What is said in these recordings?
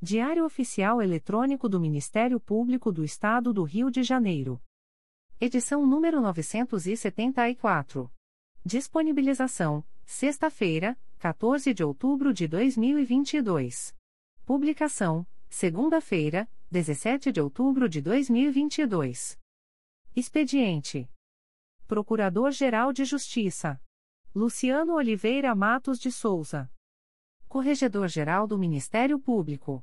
Diário Oficial Eletrônico do Ministério Público do Estado do Rio de Janeiro. Edição número 974. Disponibilização: sexta-feira, 14 de outubro de 2022. Publicação: segunda-feira, 17 de outubro de 2022. Expediente: Procurador-Geral de Justiça Luciano Oliveira Matos de Souza. Corregedor-Geral do Ministério Público.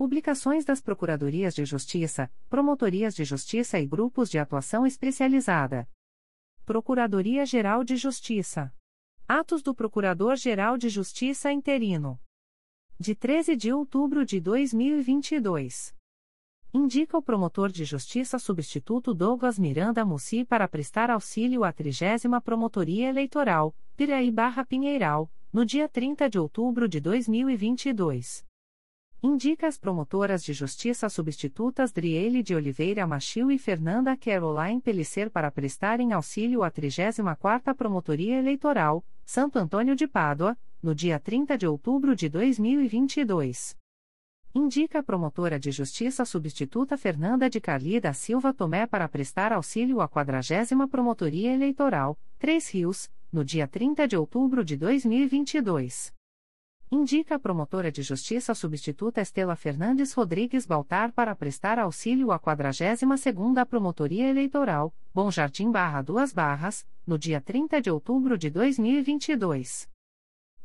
Publicações das Procuradorias de Justiça, Promotorias de Justiça e Grupos de Atuação Especializada. Procuradoria-Geral de Justiça. Atos do Procurador-Geral de Justiça interino. De 13 de outubro de 2022. Indica o promotor de justiça substituto Douglas Miranda Mussi para prestar auxílio à 30 Promotoria Eleitoral, Piraí Barra Pinheiral, no dia 30 de outubro de 2022. Indica as promotoras de justiça substitutas Driele de Oliveira Machil e Fernanda Caroline Pellicer para prestarem auxílio à 34ª Promotoria Eleitoral, Santo Antônio de Pádua, no dia 30 de outubro de 2022. Indica a promotora de justiça substituta Fernanda de Carli da Silva Tomé para prestar auxílio à 40 Promotoria Eleitoral, Três Rios, no dia 30 de outubro de 2022. Indica a promotora de justiça substituta Estela Fernandes Rodrigues Baltar para prestar auxílio à 42ª Promotoria Eleitoral, Bom Jardim Barra Duas Barras, no dia 30 de outubro de 2022.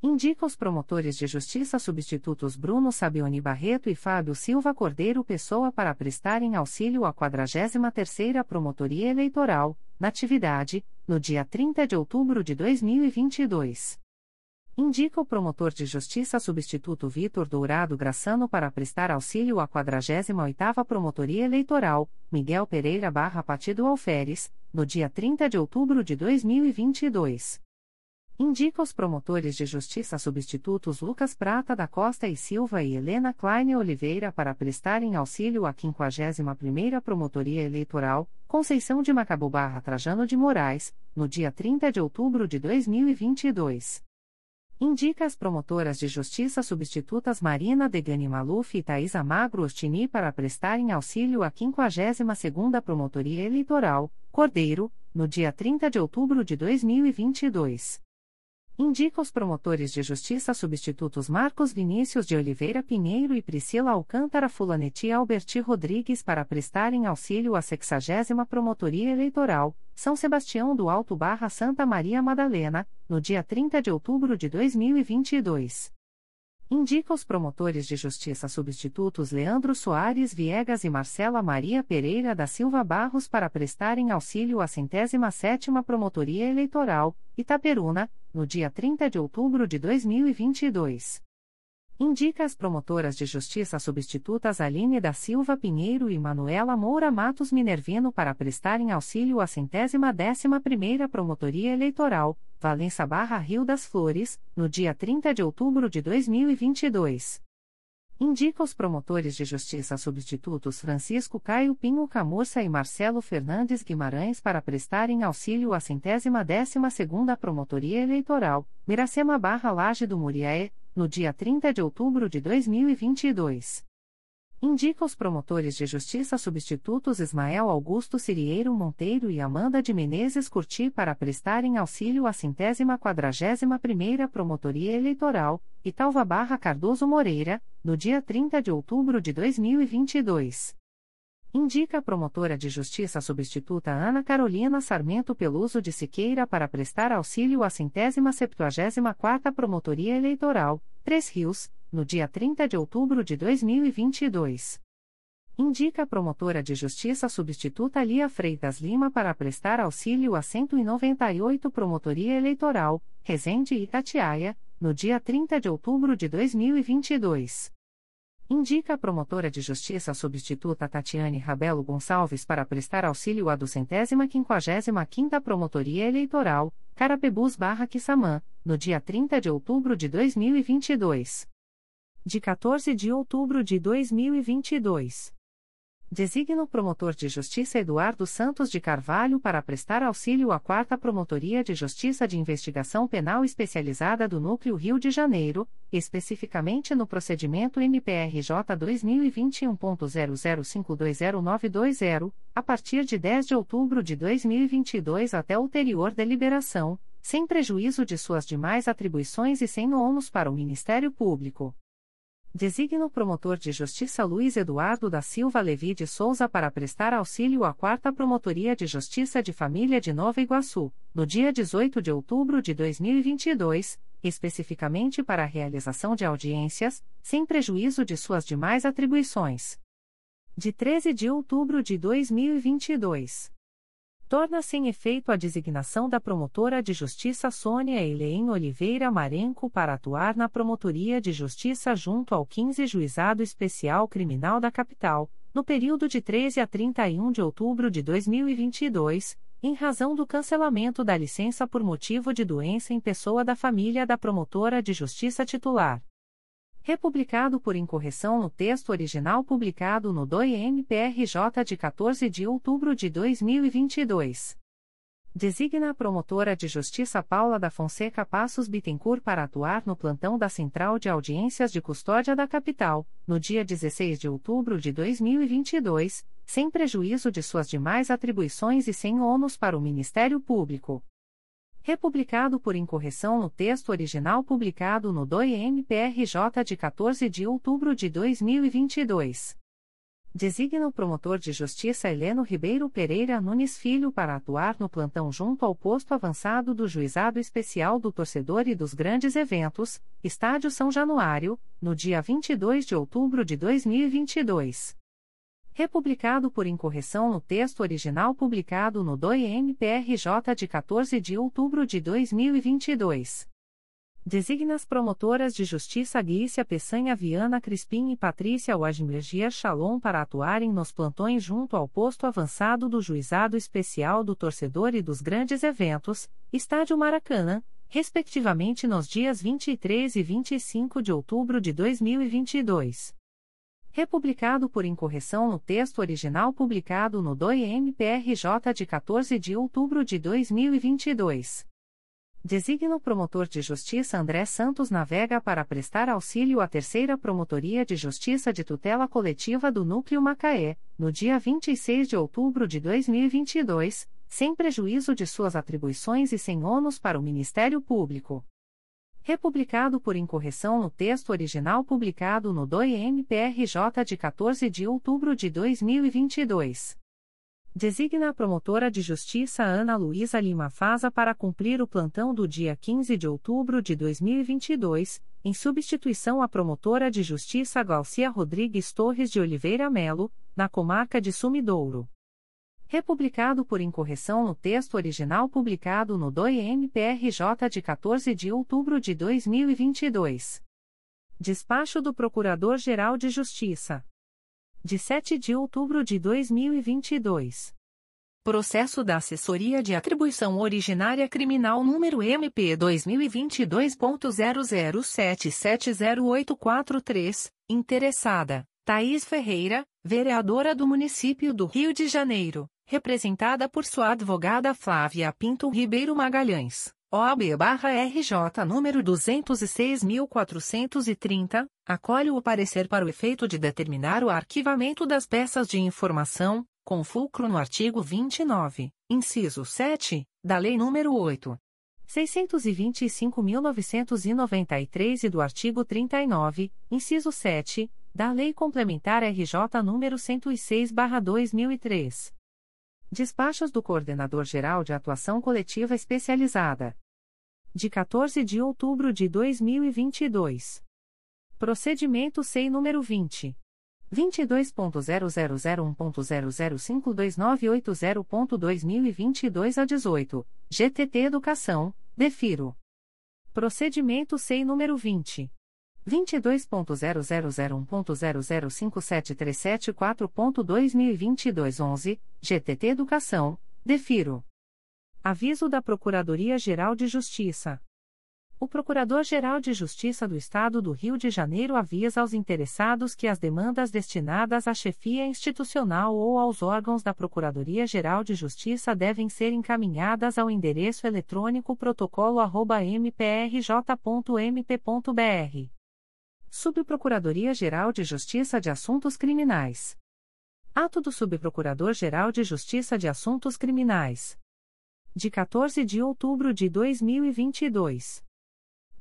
Indica os promotores de justiça substitutos Bruno Sabioni Barreto e Fábio Silva Cordeiro Pessoa para prestarem auxílio à 43ª Promotoria Eleitoral, na atividade, no dia 30 de outubro de 2022. Indica o promotor de justiça substituto Vitor Dourado Graçano para prestar auxílio à 48ª Promotoria Eleitoral, Miguel Pereira barra Partido Alferes, no dia 30 de outubro de 2022. Indica os promotores de justiça substitutos Lucas Prata da Costa e Silva e Helena Klein Oliveira para prestarem auxílio à 51ª Promotoria Eleitoral, Conceição de Macabu barra Trajano de Moraes, no dia 30 de outubro de 2022. Indica as promotoras de justiça substitutas Marina Degani Maluf e Thaisa Magro Ostini para prestarem auxílio à 52ª Promotoria Eleitoral, Cordeiro, no dia 30 de outubro de 2022. Indica os promotores de justiça substitutos Marcos Vinícius de Oliveira Pinheiro e Priscila Alcântara Fulaneti Alberti Rodrigues para prestarem auxílio à 60 Promotoria Eleitoral, São Sebastião do Alto Barra Santa Maria Madalena, no dia 30 de outubro de 2022. Indica os promotores de justiça substitutos Leandro Soares Viegas e Marcela Maria Pereira da Silva Barros para prestarem auxílio à centésima sétima Promotoria Eleitoral, Itaperuna, no dia 30 de outubro de 2022. Indica as promotoras de justiça substitutas Aline da Silva Pinheiro e Manuela Moura Matos Minervino para prestarem auxílio à centésima décima primeira Promotoria Eleitoral, Valença Barra Rio das Flores, no dia 30 de outubro de 2022. Indica os promotores de justiça substitutos Francisco Caio Pinho Camurça e Marcelo Fernandes Guimarães para prestarem auxílio à centésima décima segunda Promotoria Eleitoral, Miracema Barra Laje do Muriaé, no dia 30 de outubro de 2022. Indica os promotores de justiça substitutos Ismael Augusto Cirieiro Monteiro e Amanda de Menezes Curti para prestarem auxílio à centésima quadragésima primeira Promotoria Eleitoral, Italva Barra Cardoso Moreira, no dia 30 de outubro de 2022. Indica a promotora de justiça substituta Ana Carolina Sarmento Peluso de Siqueira para prestar auxílio à centésima septuagésima quarta Promotoria Eleitoral, Três Rios, no dia 30 de outubro de 2022. Indica a promotora de justiça substituta Lia Freitas Lima para prestar auxílio à 198 Promotoria Eleitoral, Resende e Itatiaia, no dia 30 de outubro de 2022. Indica a promotora de justiça substituta Tatiane Rabelo Gonçalves para prestar auxílio à duzentésima quinquagésima quinta Promotoria Eleitoral, Carapebus barra Quissamã, no dia 30 de outubro de 2022. De 14 de outubro de 2022. Designa o promotor de justiça Eduardo Santos de Carvalho para prestar auxílio à 4 Promotoria de Justiça de Investigação Penal Especializada do Núcleo Rio de Janeiro, especificamente no procedimento MPRJ 2021.00520920, a partir de 10 de outubro de 2022 até ulterior deliberação, sem prejuízo de suas demais atribuições e sem ônus para o Ministério Público. Designa o promotor de justiça Luiz Eduardo da Silva Levi de Souza para prestar auxílio à 4 Promotoria de Justiça de Família de Nova Iguaçu, no dia 18 de outubro de 2022, especificamente para a realização de audiências, sem prejuízo de suas demais atribuições. De 13 de outubro de 2022 torna-se em efeito a designação da promotora de justiça Sônia Eileen Oliveira Marenco para atuar na Promotoria de Justiça junto ao 15 Juizado Especial Criminal da Capital, no período de 13 a 31 de outubro de 2022, em razão do cancelamento da licença por motivo de doença em pessoa da família da promotora de justiça titular republicado por incorreção no texto original publicado no DOI-MPRJ de 14 de outubro de 2022. Designa a promotora de justiça Paula da Fonseca Passos Bittencourt para atuar no plantão da Central de Audiências de Custódia da Capital, no dia 16 de outubro de 2022, sem prejuízo de suas demais atribuições e sem ônus para o Ministério Público republicado por incorreção no texto original publicado no DOI-MPRJ de 14 de outubro de 2022. Designa o promotor de justiça Heleno Ribeiro Pereira Nunes Filho para atuar no plantão junto ao posto avançado do Juizado Especial do Torcedor e dos Grandes Eventos, Estádio São Januário, no dia 22 de outubro de 2022 republicado por incorreção no texto original publicado no DOI-MPRJ de 14 de outubro de 2022. Designas promotoras de justiça Guícia Peçanha Viana Crispim e Patrícia Wagmergia Shalom para atuarem nos plantões junto ao posto avançado do Juizado Especial do Torcedor e dos Grandes Eventos, Estádio Maracanã, respectivamente nos dias 23 e 25 de outubro de 2022 republicado por incorreção no texto original publicado no DOI-MPRJ de 14 de outubro de 2022. Designa o promotor de justiça André Santos Navega para prestar auxílio à Terceira Promotoria de Justiça de Tutela Coletiva do Núcleo Macaé, no dia 26 de outubro de 2022, sem prejuízo de suas atribuições e sem ônus para o Ministério Público republicado por incorreção no texto original publicado no DOI-MPRJ de 14 de outubro de 2022. Designa a promotora de justiça Ana Luísa Lima Faza para cumprir o plantão do dia 15 de outubro de 2022, em substituição à promotora de justiça Galcia Rodrigues Torres de Oliveira Melo, na comarca de Sumidouro. Republicado por incorreção no texto original publicado no DOI-MPRJ de 14 de outubro de 2022. Despacho do Procurador-Geral de Justiça de 7 de outubro de 2022. Processo da Assessoria de Atribuição Originária Criminal número MP 2022.00770843, interessada, Thaís Ferreira, vereadora do município do Rio de Janeiro, representada por sua advogada Flávia Pinto Ribeiro Magalhães. OAB-RJ número 206.430, acolhe o parecer para o efeito de determinar o arquivamento das peças de informação, com fulcro no artigo 29, inciso 7, da Lei nº 8. 625.993 e do artigo 39, inciso 7, da Lei Complementar RJ nº 106/2003. Despachos do Coordenador-Geral de Atuação Coletiva Especializada de 14 de outubro de 2022. Procedimento SEI número 20. 22.0001.0052980.2022 a 18, GTT Educação, defiro. Procedimento SEI número 20. 22.0001.0057374.2022 11, GTT Educação, defiro. Aviso da Procuradoria-Geral de Justiça. O Procurador-Geral de Justiça do Estado do Rio de Janeiro avisa aos interessados que as demandas destinadas à chefia institucional ou aos órgãos da Procuradoria-Geral de Justiça devem ser encaminhadas ao endereço eletrônico protocolo@mprj.mp.br. Subprocuradoria-Geral de Justiça de Assuntos Criminais. Ato do Subprocurador-Geral de Justiça de Assuntos Criminais de 14 de outubro de 2022.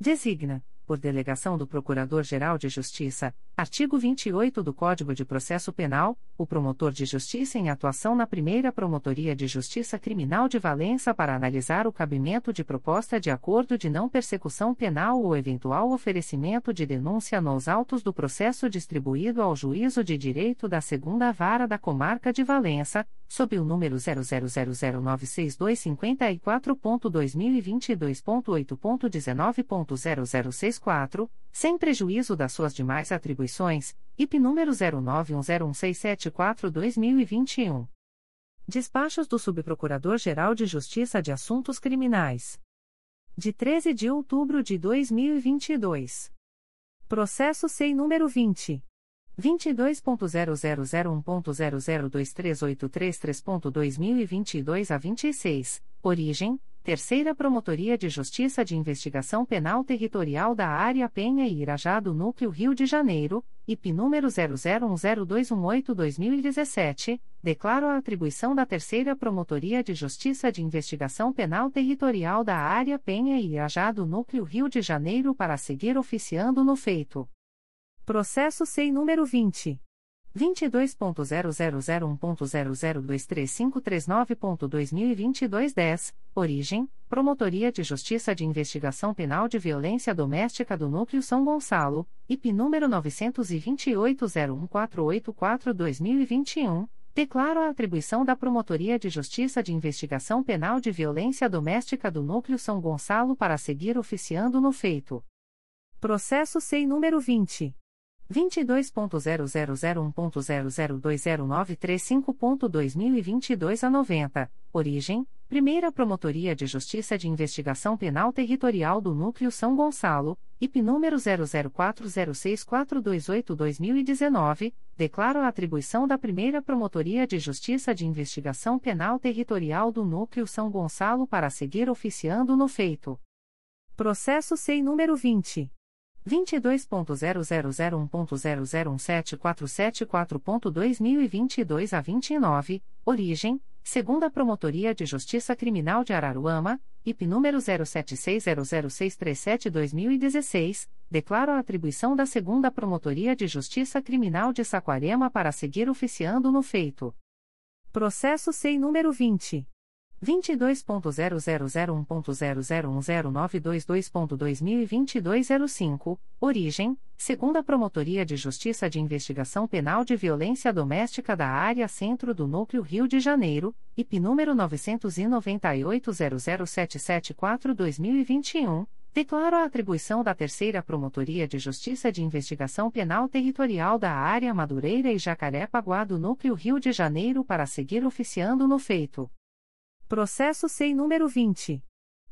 Designa, por delegação do Procurador-Geral de Justiça, artigo 28 do Código de Processo Penal, o promotor de justiça em atuação na primeira Promotoria de Justiça Criminal de Valença para analisar o cabimento de proposta de acordo de não persecução penal ou eventual oferecimento de denúncia nos autos do processo distribuído ao Juízo de Direito da Segunda Vara da Comarca de Valença, sob o número 000096254.2022.8.19.0064 sem prejuízo das suas demais atribuições, IP número 09101674-2021. Despachos do Subprocurador-Geral de Justiça de Assuntos Criminais. De 13 de outubro de 2022. Processo SEI número 20. 22.0001.0023833.2022 a 26, origem, Terceira Promotoria de Justiça de Investigação Penal Territorial da Área Penha e Irajá do Núcleo Rio de Janeiro, IP número 00102182-2017, declaro a atribuição da Terceira Promotoria de Justiça de Investigação Penal Territorial da Área Penha e Irajá do Núcleo Rio de Janeiro para seguir oficiando no feito. Processo SEI número 20. 22.0001.0023539.2022 10, origem, Promotoria de Justiça de Investigação Penal de Violência Doméstica do Núcleo São Gonçalo, IP número 928-01484-2021, declaro a atribuição da Promotoria de Justiça de Investigação Penal de Violência Doméstica do Núcleo São Gonçalo para seguir oficiando no feito. Processo SEI número 20. 22.0001.0020935.2022 a 90, origem, Primeira Promotoria de Justiça de Investigação Penal Territorial do Núcleo São Gonçalo, IP número 00406428-2019, declaro a atribuição da Primeira Promotoria de Justiça de Investigação Penal Territorial do Núcleo São Gonçalo para seguir oficiando no feito. Processo SEI número 20. 22.0001.0017474.2022 a 29, origem, segunda Promotoria de Justiça Criminal de Araruama, IP número 07600637-2016, declaro a atribuição da segunda Promotoria de Justiça Criminal de Saquarema para seguir oficiando no feito. Processo SEI número 20. 22.0001.0010922.2022 05, origem, segunda Promotoria de Justiça de Investigação Penal de Violência Doméstica da Área Centro do Núcleo Rio de Janeiro, IP número 998 2021 Declaro a atribuição da Terceira Promotoria de Justiça de Investigação Penal Territorial da Área Madureira e Jacaré-Paguá do Núcleo Rio de Janeiro para seguir oficiando no feito. Processo SEI número 20.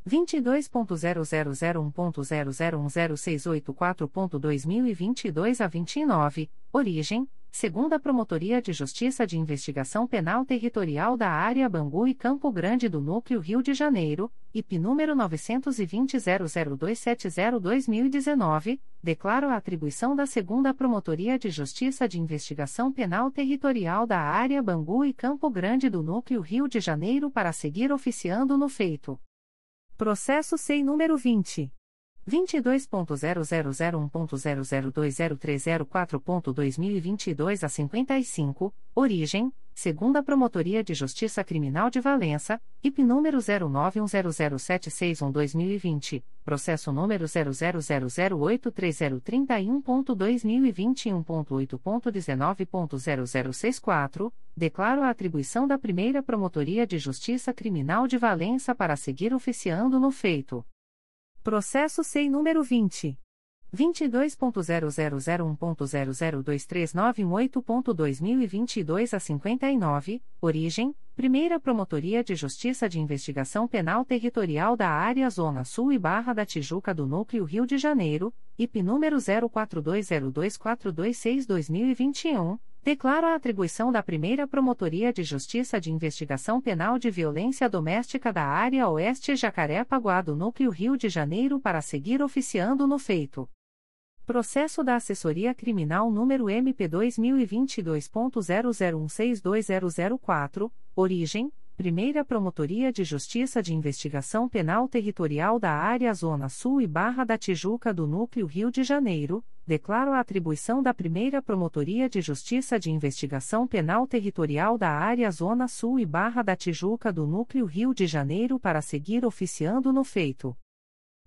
22.0001.0010684.2022 a 29, origem, segunda Promotoria de Justiça de Investigação Penal Territorial da Área Bangu e Campo Grande do Núcleo Rio de Janeiro, IP número 920.00270-2019, declaro a atribuição da segunda Promotoria de Justiça de Investigação Penal Territorial da Área Bangu e Campo Grande do Núcleo Rio de Janeiro para seguir oficiando no feito. Processo SEI número 20. 22.0001.0020304.2022 a 55, origem, segunda Promotoria de Justiça Criminal de Valença, IP número 09100761-2020, processo número 000830331.2021.8.19.0064, declaro a atribuição da primeira Promotoria de Justiça Criminal de Valença para seguir oficiando no feito. Processo SEI número 20. 22.0001.0023918.2022 a 59, origem, Primeira Promotoria de Justiça de Investigação Penal Territorial da Área Zona Sul e Barra da Tijuca do Núcleo Rio de Janeiro, IP número 04202426-2021, Declaro a atribuição da primeira Promotoria de Justiça de Investigação Penal de Violência Doméstica da Área Oeste Jacaré-Paguá do Núcleo Rio de Janeiro para seguir oficiando no feito. Processo da Assessoria Criminal número MP2022.00162004, origem, Primeira Promotoria de Justiça de Investigação Penal Territorial da Área Zona Sul e Barra da Tijuca do Núcleo Rio de Janeiro, declaro a atribuição da Primeira Promotoria de Justiça de Investigação Penal Territorial da Área Zona Sul e Barra da Tijuca do Núcleo Rio de Janeiro para seguir oficiando no feito.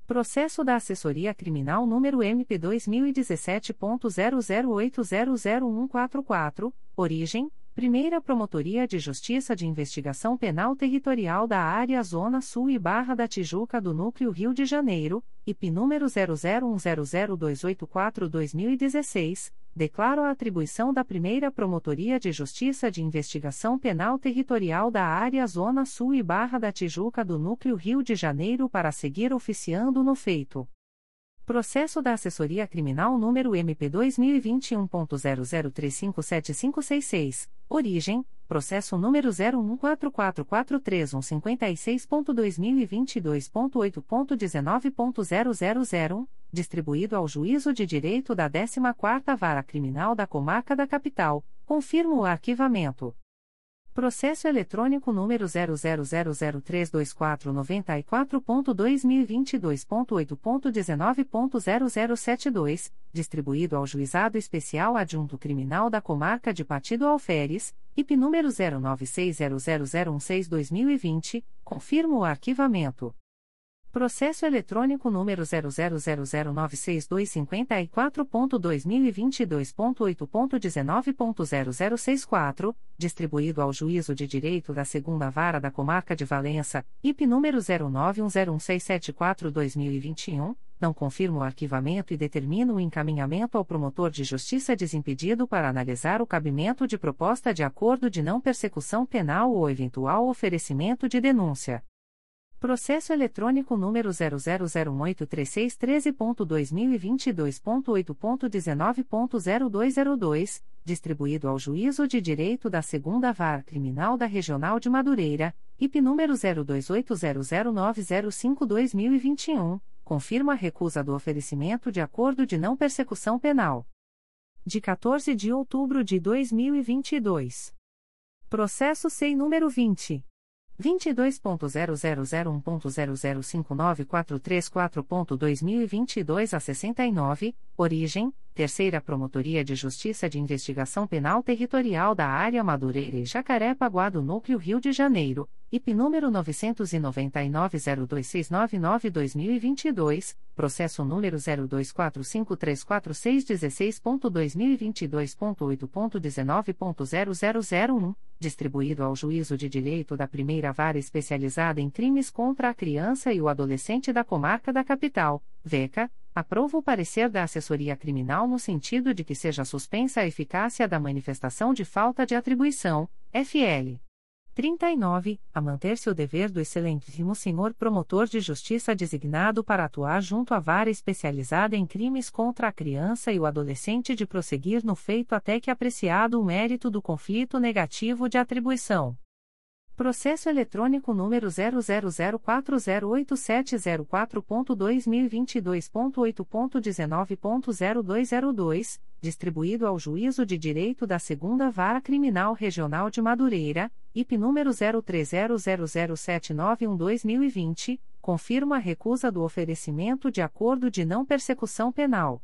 Processo da Assessoria Criminal número MP2017.00800144, origem, Primeira Promotoria de Justiça de Investigação Penal Territorial da Área Zona Sul e Barra da Tijuca do Núcleo Rio de Janeiro, IP número 00100284-2016, declaro a atribuição da Primeira Promotoria de Justiça de Investigação Penal Territorial da Área Zona Sul e Barra da Tijuca do Núcleo Rio de Janeiro para seguir oficiando no feito. Processo da Assessoria Criminal número MP2021.00357566. Origem: Processo número 014443156.2022.8.19.0001, distribuído ao Juízo de Direito da 14ª Vara Criminal da Comarca da Capital. Confirmo o arquivamento. Processo eletrônico número 000032494.2022.8.19.0072, distribuído ao Juizado Especial Adjunto Criminal da Comarca de Partido Alferes, IP número 09600016-2020, confirmo o arquivamento. Processo eletrônico número 000096254.2022.8.19.0064, distribuído ao Juízo de Direito da Segunda Vara da Comarca de Valença, IP número 09101674-2021, não confirmo o arquivamento e determino o encaminhamento ao promotor de justiça desimpedido para analisar o cabimento de proposta de acordo de não persecução penal ou eventual oferecimento de denúncia. Processo eletrônico número 0008363.2022.8.19.0202, distribuído ao Juízo de Direito da Segunda VAR Criminal da Regional de Madureira, IP número 02800905-2021, confirma a recusa do oferecimento de acordo de não persecução penal. De 14 de outubro de 2022. Processo SEI número 20. 22.0001.0059434.2022 a 69, origem, Terceira Promotoria de Justiça de Investigação Penal Territorial da Área Madureira e Jacaré-Paguá do Núcleo Rio de Janeiro, IP número 999-02699-2022, processo número 0245343616.2022.8.19.0001, distribuído ao Juízo de Direito da Primeira Vara Especializada em Crimes contra a Criança e o Adolescente da Comarca da Capital, VECA, aprova o parecer da assessoria criminal no sentido de que seja suspensa a eficácia da manifestação de falta de atribuição, FL. 39. A manter-se o dever do excelentíssimo senhor promotor de justiça designado para atuar junto à vara especializada em crimes contra a criança e o adolescente de prosseguir no feito até que apreciado o mérito do conflito negativo de atribuição. Processo eletrônico número 000408704.2022.8.19.0202, distribuído ao Juízo de Direito da Segunda Vara Criminal Regional de Madureira, IP número 03007912-2020, confirma a recusa do oferecimento de acordo de não persecução penal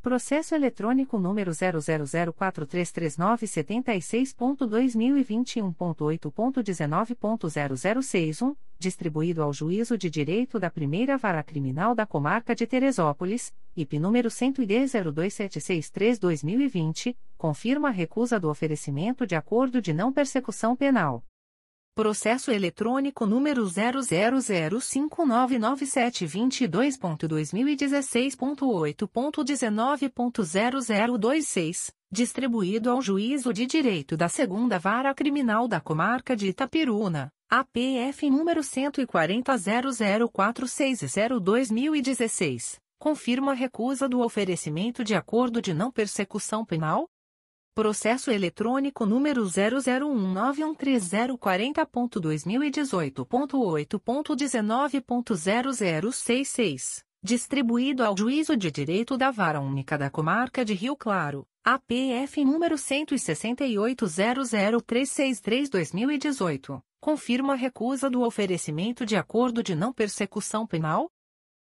Processo eletrônico número 000433976.2021.8.19.0061, distribuído ao Juízo de Direito da Primeira Vara Criminal da Comarca de Teresópolis, IP número 110.02763-2020, confirma a recusa do oferecimento de acordo de não persecução penal Processo eletrônico número 000599722.2016.8.19.0026, distribuído ao Juízo de Direito da Segunda Vara Criminal da Comarca de Itapiruna, APF número 14004602-2016, confirma a recusa do oferecimento de acordo de não persecução penal, Processo eletrônico número 001913040.2018.8.19.0066. Distribuído ao Juízo de Direito da Vara Única da Comarca de Rio Claro, APF número 168.00363-2018. Confirma a recusa do oferecimento de acordo de não persecução penal,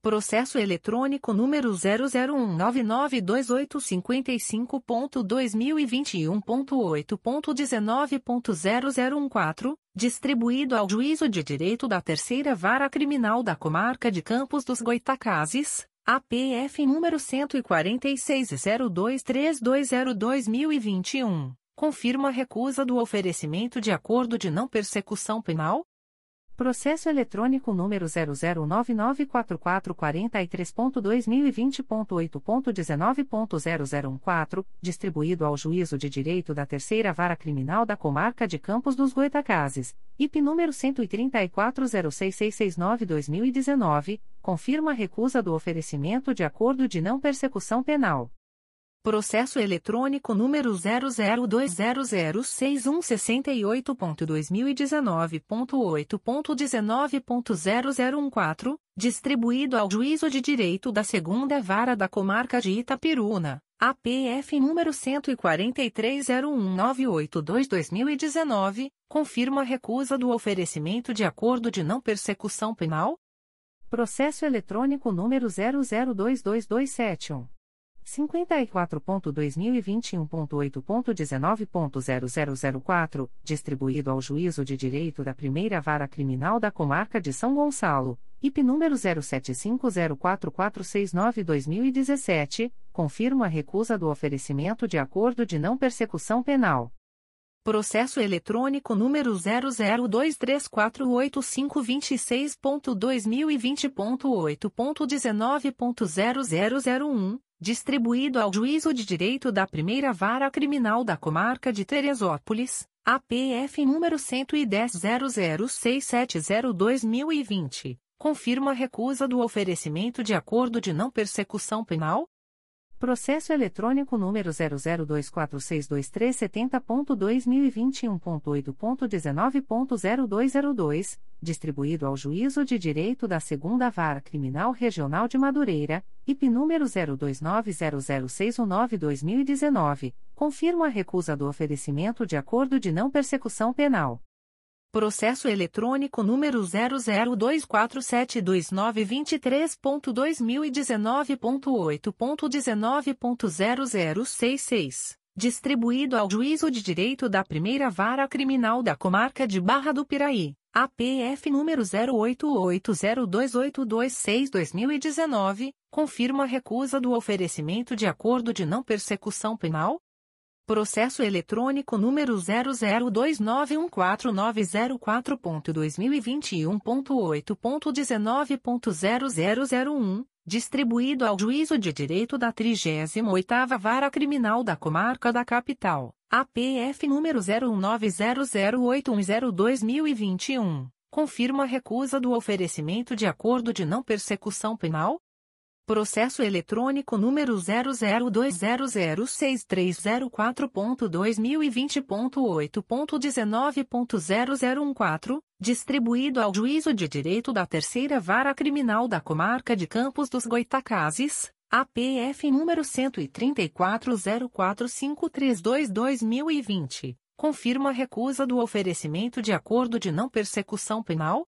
Processo eletrônico número 001992855.2021.8.19.0014, distribuído ao Juízo de Direito da Terceira Vara Criminal da Comarca de Campos dos Goitacazes, APF número 146023202021, confirma a recusa do oferecimento de acordo de não persecução penal, Processo eletrônico número 0099443.2020.8.19.0014, distribuído ao Juízo de Direito da Terceira Vara Criminal da Comarca de Campos dos Goitacazes, IP número 13406669-2019, confirma a recusa do oferecimento de acordo de não persecução penal Processo eletrônico número 002006168.2019.8.19.0014, distribuído ao Juízo de Direito da Segunda Vara da Comarca de Itapiruna, APF número 14301982-2019, confirma a recusa do oferecimento de acordo de não persecução penal? Processo eletrônico número 0022271 54.2021.8.19.0004, distribuído ao Juízo de Direito da Primeira Vara Criminal da Comarca de São Gonçalo, IP número 07504469-2017, confirma a recusa do oferecimento de acordo de não persecução penal Processo eletrônico número 002348526.2020.8.19.0001, distribuído ao Juízo de Direito da Primeira Vara Criminal da Comarca de Teresópolis, APF número 11006702-2020, confirma a recusa do oferecimento de acordo de não persecução penal Processo eletrônico número 002462370.2021.8.19.0202, distribuído ao Juízo de Direito da Segunda Vara Criminal Regional de Madureira, IP número 02900619-2019, confirma a recusa do oferecimento de acordo de não persecução penal Processo eletrônico número 002472923.2019.8.19.0066, distribuído ao Juízo de Direito da Primeira Vara Criminal da Comarca de Barra do Piraí, APF número 08802826-2019, confirma a recusa do oferecimento de acordo de não persecução penal, Processo eletrônico número 002914904.2021.8.19.0001, distribuído ao Juízo de Direito da 38ª Vara Criminal da Comarca da Capital, APF número 01900810-2021, confirma a recusa do oferecimento de acordo de não persecução penal, Processo eletrônico número 002006304.2020.8.19.0014, distribuído ao Juízo de Direito da Terceira Vara Criminal da Comarca de Campos dos Goitacazes, APF número 13404532-2020, confirma a recusa do oferecimento de acordo de não persecução penal,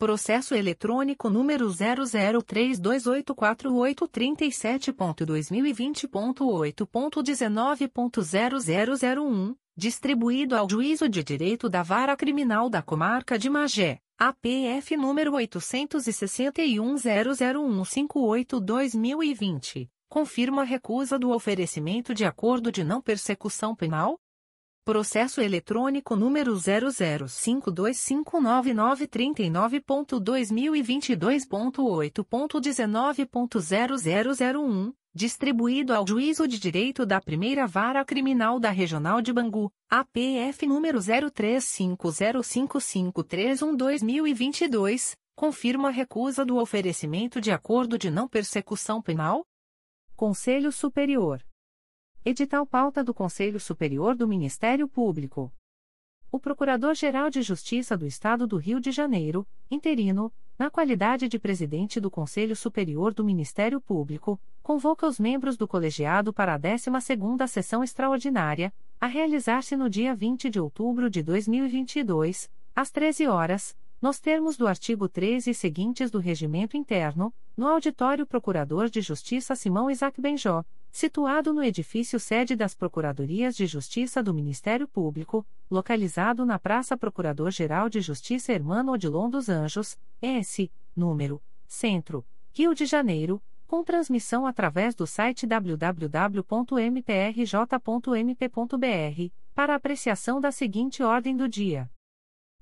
Processo eletrônico número 003284837.2020.8.19.0001, distribuído ao Juízo de Direito da Vara Criminal da Comarca de Magé, APF número 861.00158-2020, confirma a recusa do oferecimento de acordo de não persecução penal, Processo eletrônico número 005259939.2022.8.19.0001, distribuído ao Juízo de Direito da Primeira Vara Criminal da Regional de Bangu, APF número 03505531-2022, confirma a recusa do oferecimento de acordo de não persecução penal? Conselho Superior Edital pauta do Conselho Superior do Ministério Público. O Procurador-Geral de Justiça do Estado do Rio de Janeiro, interino, na qualidade de presidente do Conselho Superior do Ministério Público, convoca os membros do colegiado para a 12ª sessão extraordinária, a realizar-se no dia 20 de outubro de 2022, às 13 horas, nos termos do artigo 13 e seguintes do Regimento Interno, no Auditório Procurador de Justiça Simão Isaac Benjó, situado no edifício sede das Procuradorias de Justiça do Ministério Público, localizado na Praça Procurador-Geral de Justiça Hermano Odilon dos Anjos, S, número, Centro, Rio de Janeiro, com transmissão através do site www.mprj.mp.br, para apreciação da seguinte ordem do dia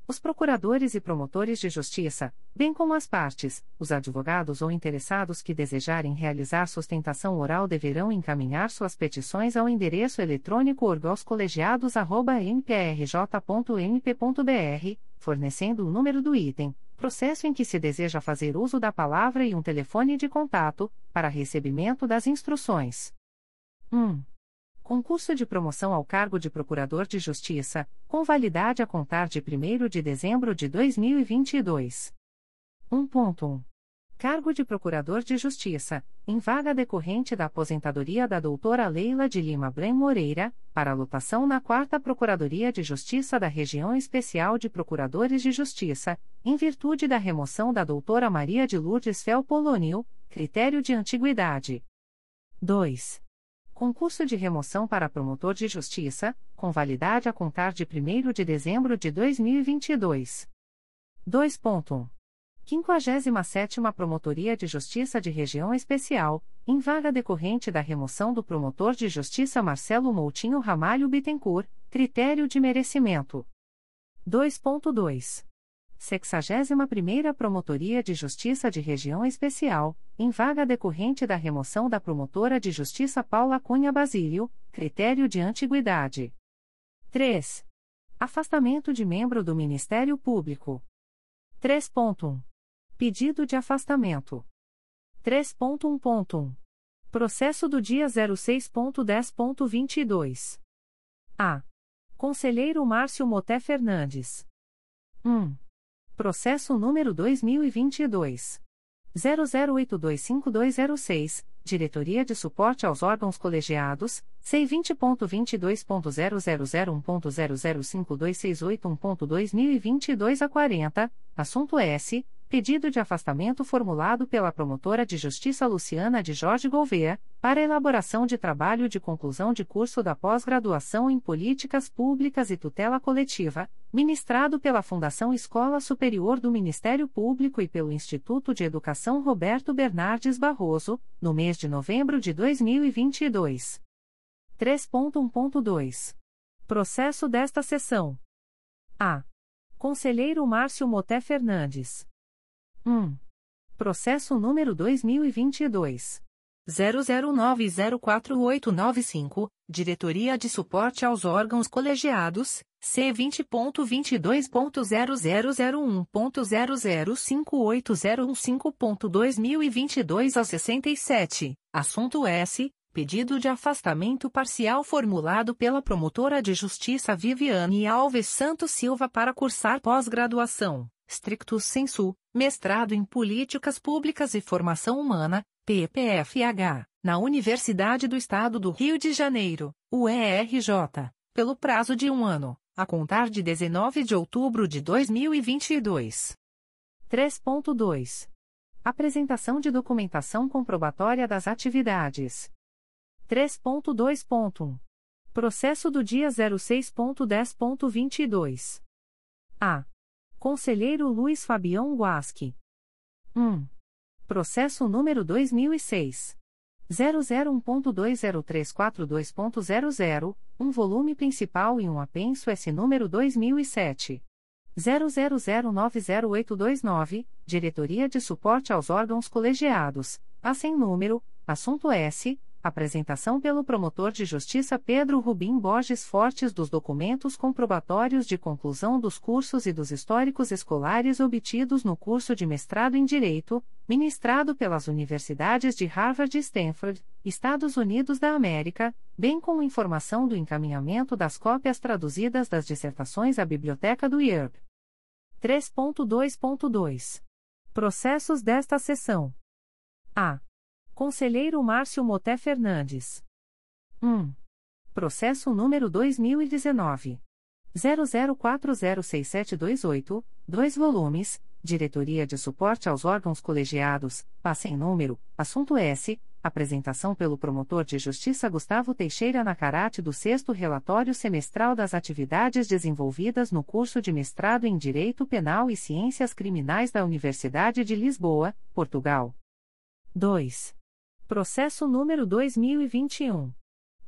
os procuradores e promotores de justiça, bem como as partes, os advogados ou interessados que desejarem realizar sustentação oral deverão encaminhar suas petições ao endereço eletrônico orgoscolegiados@mprj.mp.br, fornecendo o número do item, processo em que se deseja fazer uso da palavra e um telefone de contato, para recebimento das instruções. 1. Concurso de promoção ao cargo de Procurador de Justiça, com validade a contar de 1 de dezembro de 2022. 1.1. Cargo de Procurador de Justiça, em vaga decorrente da aposentadoria da doutora Leila de Lima Bren Moreira, para lotação na 4 Procuradoria de Justiça da Região Especial de Procuradores de Justiça, em virtude da remoção da doutora Maria de Lourdes Fel Polonil, critério de antiguidade. 2. Concurso de remoção para promotor de justiça, com validade a contar de 1 de dezembro de 2022. 2.1. 57 Promotoria de Justiça de Região Especial, em vaga decorrente da remoção do promotor de justiça Marcelo Moutinho Ramalho Bittencourt, critério de merecimento. 2.2. 61ª Promotoria de Justiça de Região Especial, em vaga decorrente da remoção da promotora de justiça Paula Cunha Basílio, critério de antiguidade. 3. Afastamento de membro do Ministério Público. 3.1. Pedido de afastamento. 3.1.1. Processo do dia 06.10.22. A. Conselheiro Márcio Moté Fernandes. 1. Processo número 2022. 00825206, Diretoria de Suporte aos Órgãos Colegiados, C20.22.0001.0052681.2022 a 40, assunto S. Pedido de afastamento formulado pela promotora de justiça Luciana de Jorge Gouveia, para elaboração de trabalho de conclusão de curso da pós-graduação em Políticas Públicas e Tutela Coletiva, ministrado pela Fundação Escola Superior do Ministério Público e pelo Instituto de Educação Roberto Bernardes Barroso, no mês de novembro de 2022. 3.1.2. Processo desta sessão. A. Conselheiro Márcio Moté Fernandes. 1. Processo número 2022. 00904895, Diretoria de Suporte aos Órgãos Colegiados, C20.22.0001.0058015.2022 a 67, assunto S. Pedido de afastamento parcial formulado pela promotora de justiça Viviane Alves Santos Silva para cursar pós-graduação stricto sensu, mestrado em Políticas Públicas e Formação Humana, PPFH, na Universidade do Estado do Rio de Janeiro, UERJ, pelo prazo de um ano, a contar de 19 de outubro de 2022. 3.2. Apresentação de documentação comprobatória das atividades. 3.2.1. Processo do dia 06.10.22. A. Conselheiro Luiz Fabião Guasque. 1. Processo número 2006. 001.20342.00, um volume principal e um apenso S número 2007. 00090829, Diretoria de Suporte aos Órgãos Colegiados, a sem número, assunto S, Apresentação pelo promotor de justiça Pedro Rubim Borges Fortes dos documentos comprobatórios de conclusão dos cursos e dos históricos escolares obtidos no curso de mestrado em Direito, ministrado pelas universidades de Harvard e Stanford, Estados Unidos da América, bem como informação do encaminhamento das cópias traduzidas das dissertações à Biblioteca do IERB. 3.2.2. Processos desta sessão. A. Conselheiro Márcio Moté Fernandes. 1. Processo número 2019. 00406728, 2 volumes, Diretoria de Suporte aos Órgãos Colegiados, passe em número, assunto S. Apresentação pelo promotor de justiça Gustavo Teixeira Nacarate do 6 Relatório Semestral das Atividades Desenvolvidas no curso de mestrado em Direito Penal e Ciências Criminais da Universidade de Lisboa, Portugal. 2. Processo número 2021.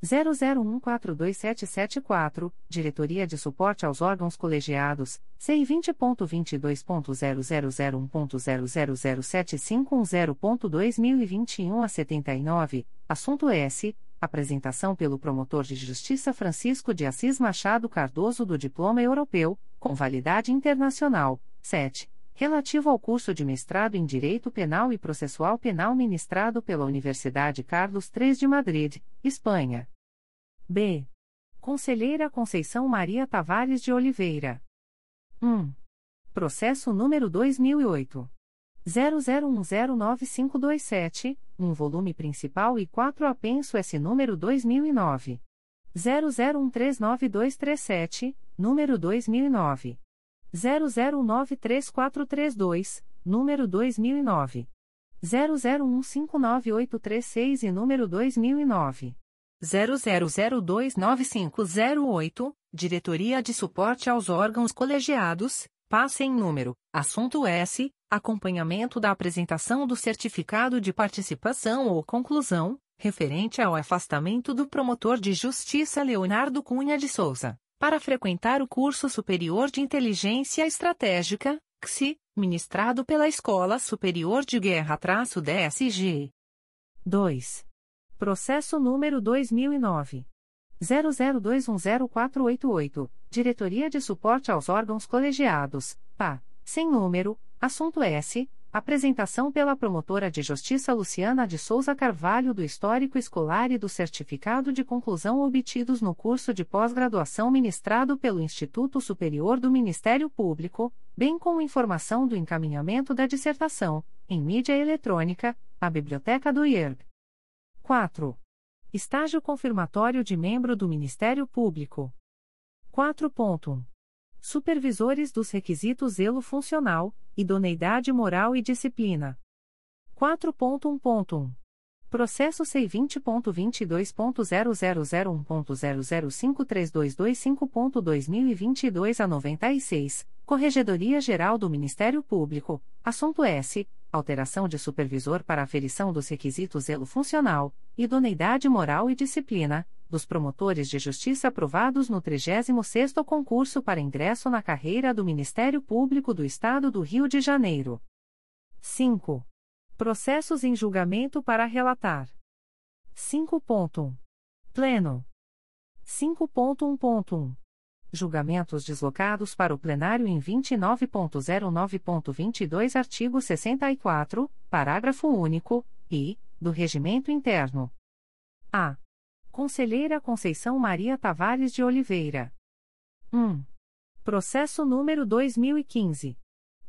00142774, Diretoria de Suporte aos Órgãos Colegiados, C20.22.0001.0007510.2021 a 79, assunto S. Apresentação pelo Promotor de Justiça Francisco de Assis Machado Cardoso do Diploma Europeu, com validade internacional, 7 relativo ao curso de mestrado em Direito Penal e Processual Penal ministrado pela Universidade Carlos III de Madrid, Espanha. B. Conselheira Conceição Maria Tavares de Oliveira. 1. Processo número 2008. 00109527, um volume principal e 4 apenso S número 2009. 00139237, número 2009. 00934232, número 2009. 00159836 e número 2009. 00029508, Diretoria de Suporte aos Órgãos Colegiados, passe em número, assunto S, acompanhamento da apresentação do certificado de participação ou conclusão, referente ao afastamento do promotor de justiça Leonardo Cunha de Souza para frequentar o curso superior de inteligência estratégica, CSI, ministrado pela Escola Superior de Guerra-DSG. 2. Processo número 2009 00210488, Diretoria de Suporte aos Órgãos Colegiados, PA, sem número, assunto S Apresentação pela promotora de justiça Luciana de Souza Carvalho do histórico escolar e do certificado de conclusão obtidos no curso de pós-graduação ministrado pelo Instituto Superior do Ministério Público, bem como informação do encaminhamento da dissertação, em mídia eletrônica, à Biblioteca do IERB. 4. Estágio confirmatório de membro do Ministério Público. 4.1. Supervisores dos requisitos zelo funcional, idoneidade moral e disciplina. 4.1.1. Processo C20.22.0001.0053225.2022 a 96, Corregedoria Geral do Ministério Público, assunto S. Alteração de supervisor para aferição dos requisitos zelo funcional, idoneidade moral e disciplina, dos promotores de justiça aprovados no 36º concurso para ingresso na carreira do Ministério Público do Estado do Rio de Janeiro. 5. Processos em julgamento para relatar. 5.1. Pleno. 5.1.1. Julgamentos deslocados para o plenário em 29.09.22 artigo 64, parágrafo único, e, do Regimento Interno. A. Conselheira Conceição Maria Tavares de Oliveira. 1. Processo número 2015.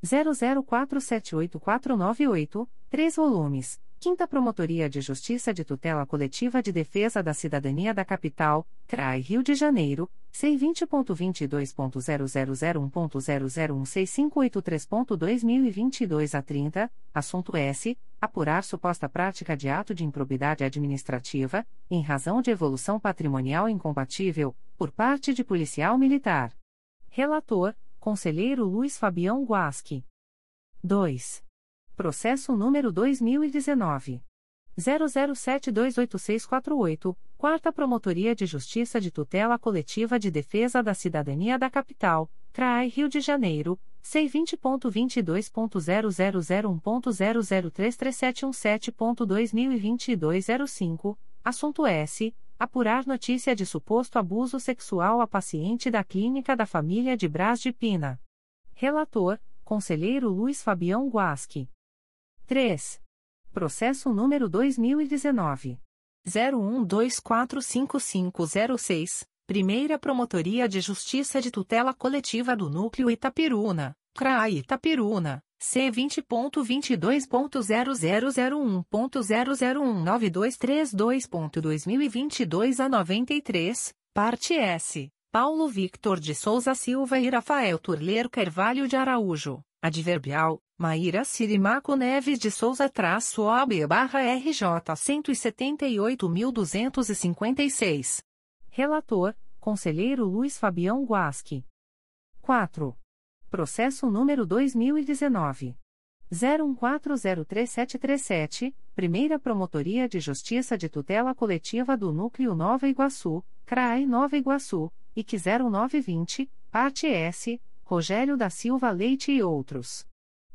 00478498, 3 volumes. Quinta Promotoria de Justiça de Tutela Coletiva de Defesa da Cidadania da Capital, CRAI Rio de Janeiro, C20.22.0001.0016583.2022 a 30, assunto S. Apurar suposta prática de ato de improbidade administrativa, em razão de evolução patrimonial incompatível, por parte de policial militar. Relator, Conselheiro Luiz Fabião Guasque. 2. Processo número 2019. 00728648, Quarta Promotoria de Justiça de Tutela Coletiva de Defesa da Cidadania da Capital, CRAI Rio de Janeiro, C20.22.0001.0033717.2022 05, assunto S. Apurar notícia de suposto abuso sexual a paciente da Clínica da Família de Brás de Pina. Relator, Conselheiro Luiz Fabião Guasque. 3. Processo número 2019. 01245506, Primeira Promotoria de Justiça de Tutela Coletiva do Núcleo Itapiruna, CRAI Itapiruna, C20.22.0001.0019232.2022 a 93, parte S. Paulo Victor de Souza Silva e Rafael Turler Carvalho de Araújo, adverbial, Maíra Sirimaco Neves de Souza traço OB barra RJ 178.256. Relator, Conselheiro Luiz Fabião Guasque. 4. Processo número 2019. 01403737, Primeira Promotoria de Justiça de Tutela Coletiva do Núcleo Nova Iguaçu, CRAI Nova Iguaçu, IC 0920, Parte S, Rogério da Silva Leite e outros.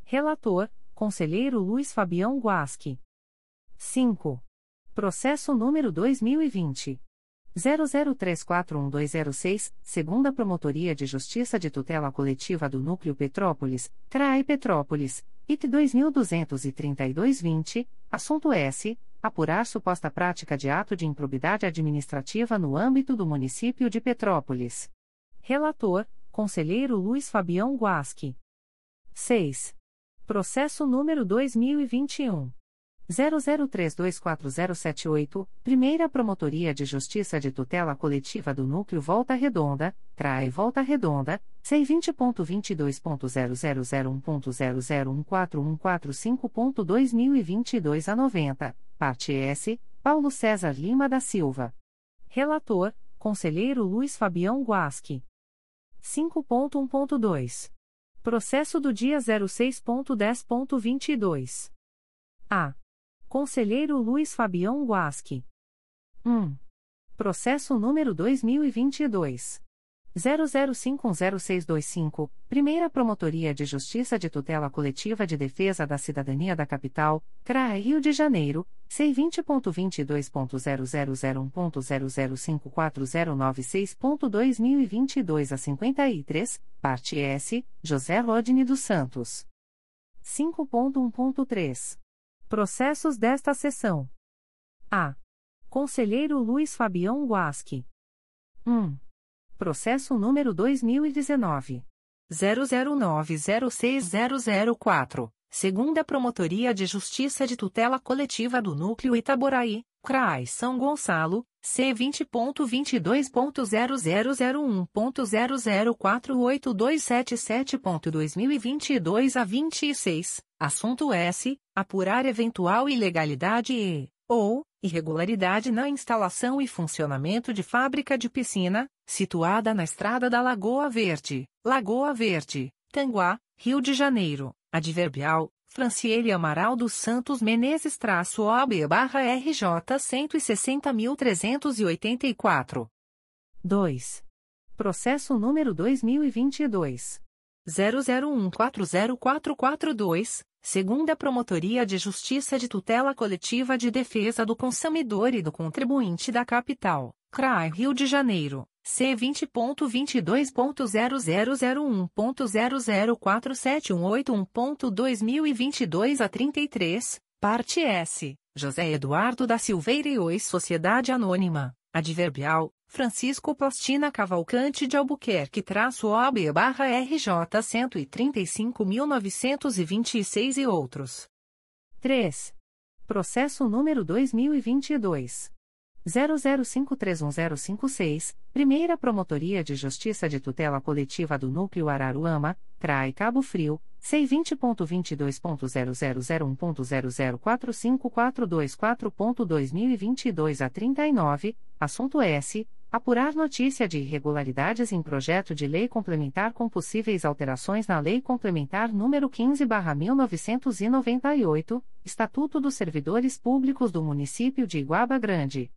Relator, Conselheiro Luiz Fabião Guasque. 5. Processo número 2020. 00341206, segunda Promotoria de Justiça de Tutela Coletiva do Núcleo Petrópolis, CRAE Petrópolis, IT 223220, assunto S. Apurar suposta prática de ato de improbidade administrativa no âmbito do município de Petrópolis. Relator, Conselheiro Luiz Fabião Guasque. 6. Processo número 2021. 00324078, Primeira Promotoria de Justiça de Tutela Coletiva do Núcleo Volta Redonda, CRAE Volta Redonda, C20.22.0001.0014145.2022 a 90, parte S, Paulo César Lima da Silva. Relator, Conselheiro Luiz Fabião Guasque. 5.1.2. Processo do dia 06.10.22. A. Conselheiro Luiz Fabião Guasque. 1. Processo número 2022. 00510625, Primeira Promotoria de Justiça de Tutela Coletiva de Defesa da Cidadania da Capital, CRAE Rio de Janeiro, C20.22.0001.0054096.2022 a 53, parte S, José Rodney dos Santos. 5.1.3. Processos desta sessão. A. Conselheiro Luiz Fabião Guasque. 1. Processo número 2019. 00906004. Segunda Promotoria de Justiça de Tutela Coletiva do Núcleo Itaboraí, CRAI São Gonçalo, C20.22.0001.0048277.2022 a 26, assunto S. Apurar eventual ilegalidade e, ou, irregularidade na instalação e funcionamento de fábrica de piscina, situada na estrada da Lagoa Verde, Lagoa Verde, Tanguá, Rio de Janeiro, adverbial, Franciele Amaral dos Santos Menezes traço OB barra RJ 160.384. 2. Processo número 2022. 00140442, segunda Promotoria de Justiça de Tutela Coletiva de Defesa do Consumidor e do Contribuinte da Capital, CRAI Rio de Janeiro, C20.22.0001.0047181.2022 a 33, parte S, José Eduardo da Silveira e Oi Sociedade Anônima, Adverbial, Francisco Plastina Cavalcante de Albuquerque traço OB barra RJ 135.926 e outros. 3. Processo número 2022. 00531056, Primeira Promotoria de Justiça de Tutela Coletiva do Núcleo Araruama, CRAI Cabo Frio, C20.22.0001.0045424.2022 a 39, assunto S. Apurar notícia de irregularidades em projeto de lei complementar com possíveis alterações na Lei Complementar nº 15-1998, Estatuto dos Servidores Públicos do Município de Iguaba Grande.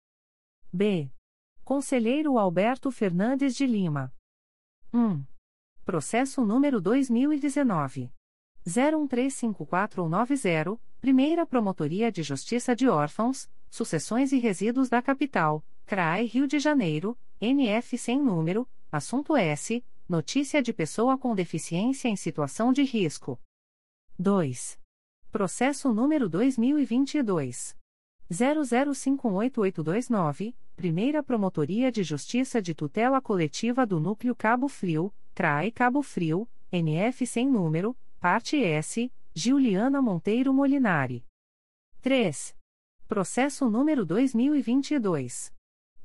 B. Conselheiro Alberto Fernandes de Lima. 1. Processo número 2019. 01354190, Primeira Promotoria de Justiça de Órfãos, Sucessões e Resíduos da Capital, CRAE Rio de Janeiro, NF sem número, assunto S. Notícia de pessoa com deficiência em situação de risco. 2. Processo número 2022. 00518829, Primeira Promotoria de Justiça de Tutela Coletiva do Núcleo Cabo Frio, CRAE Cabo Frio, NF sem número, parte S, Juliana Monteiro Molinari. 3. Processo número 2022.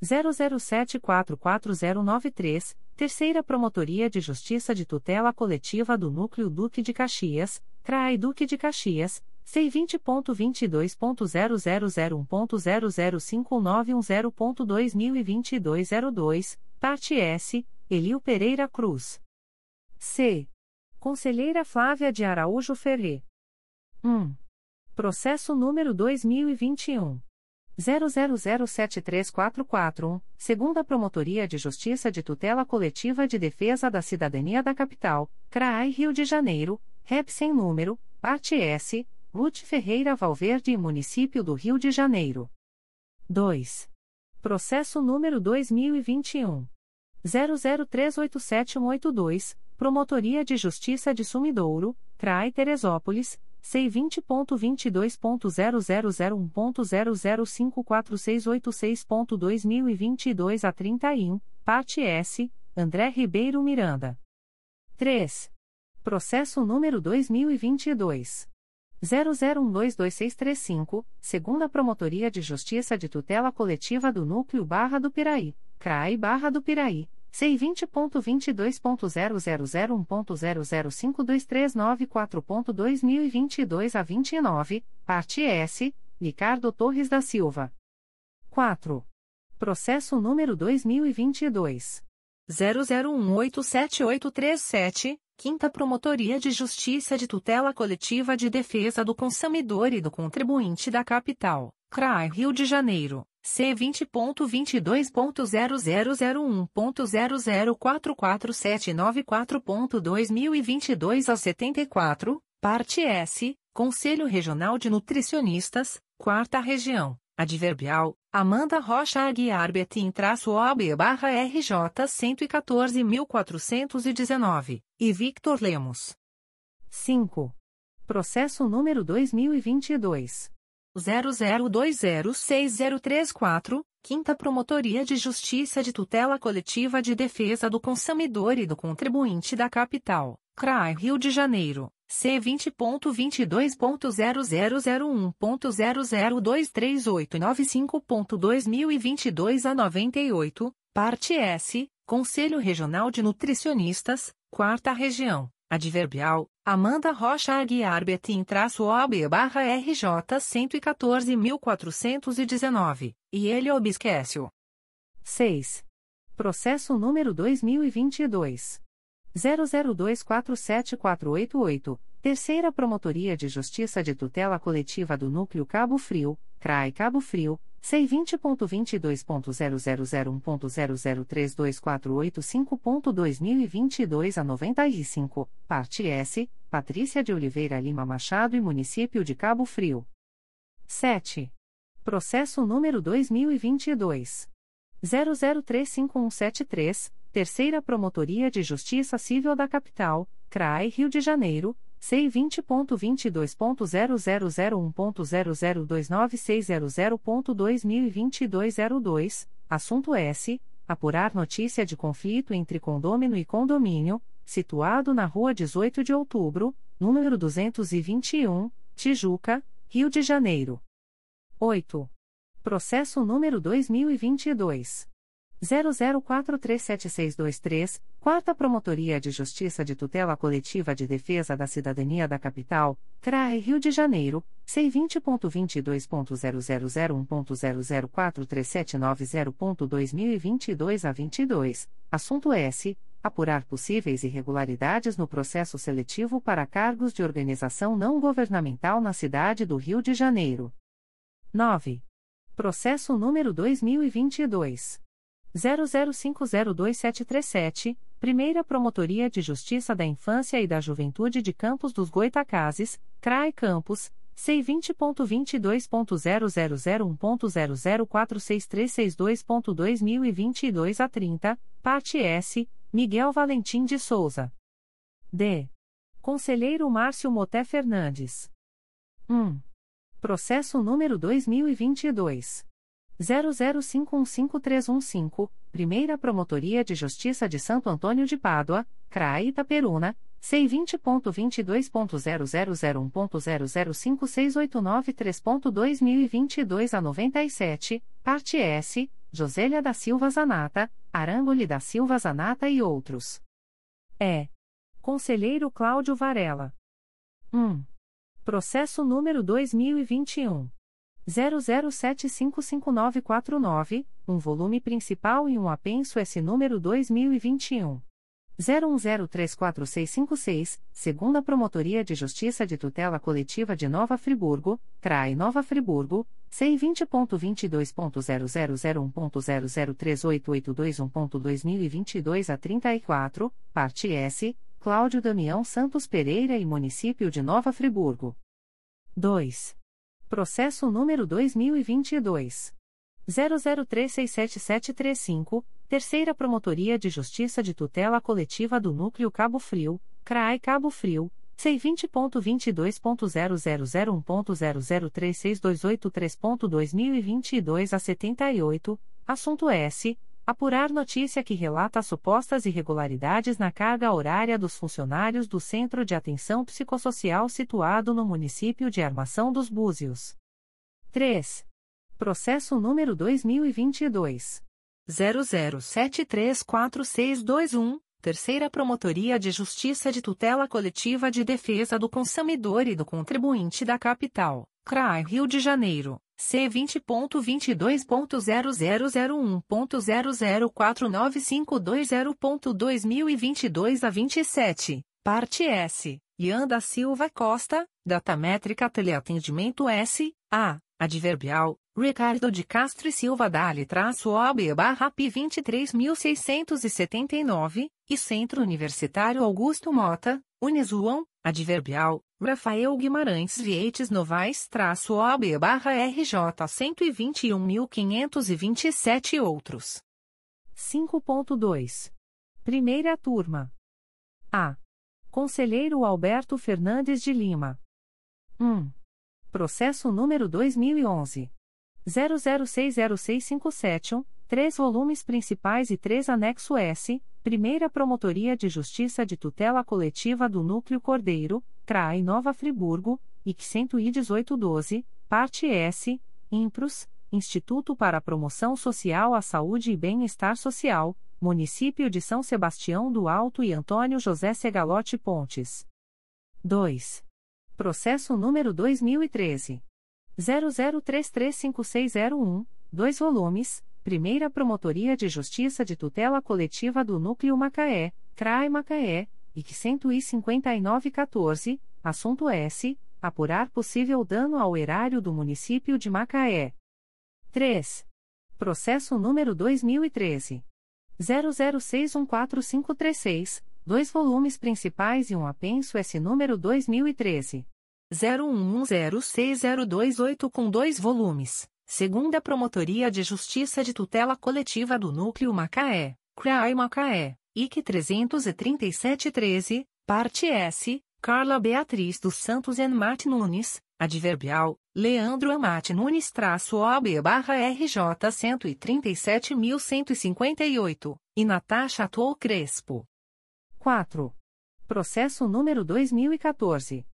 00744093, Terceira Promotoria de Justiça de Tutela Coletiva do Núcleo Duque de Caxias, CRAE Duque de Caxias, C20.22.0001.0059110.2022 02, parte S, Elio Pereira Cruz. C. Conselheira Flávia de Araújo Ferre. 1. Processo número 2021. 00073441, segunda Promotoria de Justiça de Tutela Coletiva de Defesa da Cidadania da Capital, CRAI Rio de Janeiro, REP sem número, parte S, Ruth Ferreira Valverde e Município do Rio de Janeiro. 2. Processo número 2021. 00387182, Promotoria de Justiça de Sumidouro, CRAI Teresópolis, C20.22.0001.0054686.2022 a 31, parte S, André Ribeiro Miranda. 3. Processo número 2022. 00122635, segunda Promotoria de Justiça de Tutela Coletiva do Núcleo Barra do Piraí, CRAI Barra do Piraí, C20.22.0001.0052394.2022 a 29, parte S, Ricardo Torres da Silva. 4. Processo número 2022. 00187837, Quinta Promotoria de Justiça de Tutela Coletiva de Defesa do Consumidor e do Contribuinte da Capital, CRAI Rio de Janeiro, C20.22.0001.0044794.2022 a 74, parte S, Conselho Regional de Nutricionistas, Quarta Região. Adverbial, Amanda Rocha Aguiar Betim traço OB barra RJ 114.419, e Victor Lemos. 5. Processo número 2022. 00206034, Quinta Promotoria de Justiça de Tutela Coletiva de Defesa do Consumidor e do Contribuinte da Capital, CRAI Rio de Janeiro, C20.22.0001.0023895.2022 a 98, parte S, Conselho Regional de Nutricionistas, Quarta Região, Adverbial, Amanda Rocha Aguiar Betim-OB barra RJ 114.419, e ele obsquécio. 6. Processo número 2022. 00247488, Terceira Promotoria de Justiça de Tutela Coletiva do Núcleo Cabo Frio, CRAI Cabo Frio, C20.22.0001.0032485.2022 a 95, parte S, Patrícia de Oliveira Lima Machado e Município de Cabo Frio. 7. Processo número 2022. 00357173, Terceira Promotoria de Justiça Civil da Capital, CRAI Rio de Janeiro, C20.22.0001.0029600.2022 a 02, assunto S. Apurar notícia de conflito entre condômino e condomínio, situado na Rua 18 de Outubro, número 221, Tijuca, Rio de Janeiro. 8. Processo número 2022. 00437623, Quarta Promotoria de Justiça de Tutela Coletiva de Defesa da Cidadania da Capital, CRAE Rio de Janeiro, C20.22.0001.0043790.2022 a 22, assunto S. Apurar possíveis irregularidades no processo seletivo para cargos de organização não governamental na cidade do Rio de Janeiro. 9. Processo número 2022. 00502737, Primeira Promotoria de Justiça da Infância e da Juventude de Campos dos Goitacazes, CRAE Campos, C20.22.0001.0046362.2022 a 30, parte S, Miguel Valentim de Souza. D. Conselheiro Márcio Moté Fernandes. 1. Processo número 2022. 00515315, Primeira Promotoria de Justiça de Santo Antônio de Pádua, CRAI Itaperuna, C20.22.0001.0056893.2022 a 97, parte S, Josélia da Silva Zanata, Arangoli da Silva Zanata e outros. É. Conselheiro Cláudio Varela. 1. Processo número 2021. 00755949, um volume principal e um apenso S número 2021. 01034656, segunda Promotoria de Justiça de Tutela Coletiva de Nova Friburgo, CRAI Nova Friburgo, C20.22.0001.0038821.2022 a 34, parte S, Cláudio Damião Santos Pereira e Município de Nova Friburgo. 2. Processo número 2022. 00367735, Terceira Promotoria de Justiça de Tutela Coletiva do Núcleo Cabo Frio, CRAI Cabo Frio, C20.22.0001.0036283.2022 a 78, assunto S. Apurar notícia que relata supostas irregularidades na carga horária dos funcionários do Centro de Atenção Psicossocial situado no município de Armação dos Búzios. 3. Processo número 2022. 00734621, Terceira Promotoria de Justiça de Tutela Coletiva de Defesa do Consumidor e do Contribuinte da Capital, CRAI Rio de Janeiro C20.22.0001.0049520.2022 a 27, parte S, Ian da Silva Costa, Datamétrica Teleatendimento S, A, Adverbial, Ricardo de Castro e Silva Dali traço OB barra P 23.679, e Centro Universitário Augusto Mota, Unizuan, Adverbial, Rafael Guimarães Vieites Novaes traço barra RJ 121.527 outros. 5.2. Primeira turma. A. Conselheiro Alberto Fernandes de Lima. 1. Processo número 2011. 00606571, três volumes principais e três anexo S, Primeira Promotoria de Justiça de Tutela Coletiva do Núcleo Cordeiro, CRAI Nova Friburgo, IC 11812, Parte S, IMPROS, Instituto para a Promoção Social à Saúde e Bem-Estar Social, Município de São Sebastião do Alto e Antônio José Segalote Pontes. 2. Processo número 2013. 00335601, 2 volumes, Primeira Promotoria de Justiça de Tutela Coletiva do Núcleo Macaé, CRAI Macaé, IC 15914, assunto S. Apurar possível dano ao erário do município de Macaé. 3. Processo número 2013. 00614536, dois volumes principais e um apenso S número 2013. 01106028 com dois volumes. Segunda Promotoria de Justiça de Tutela Coletiva do Núcleo Macaé, CRAI Macaé, IC 33713, Parte S, Carla Beatriz dos Santos Enmate Nunes, Adverbial, Leandro Amate Nunes traço OB barra RJ 137.158, e Natasha Tou Crespo. 4. Processo número 2014.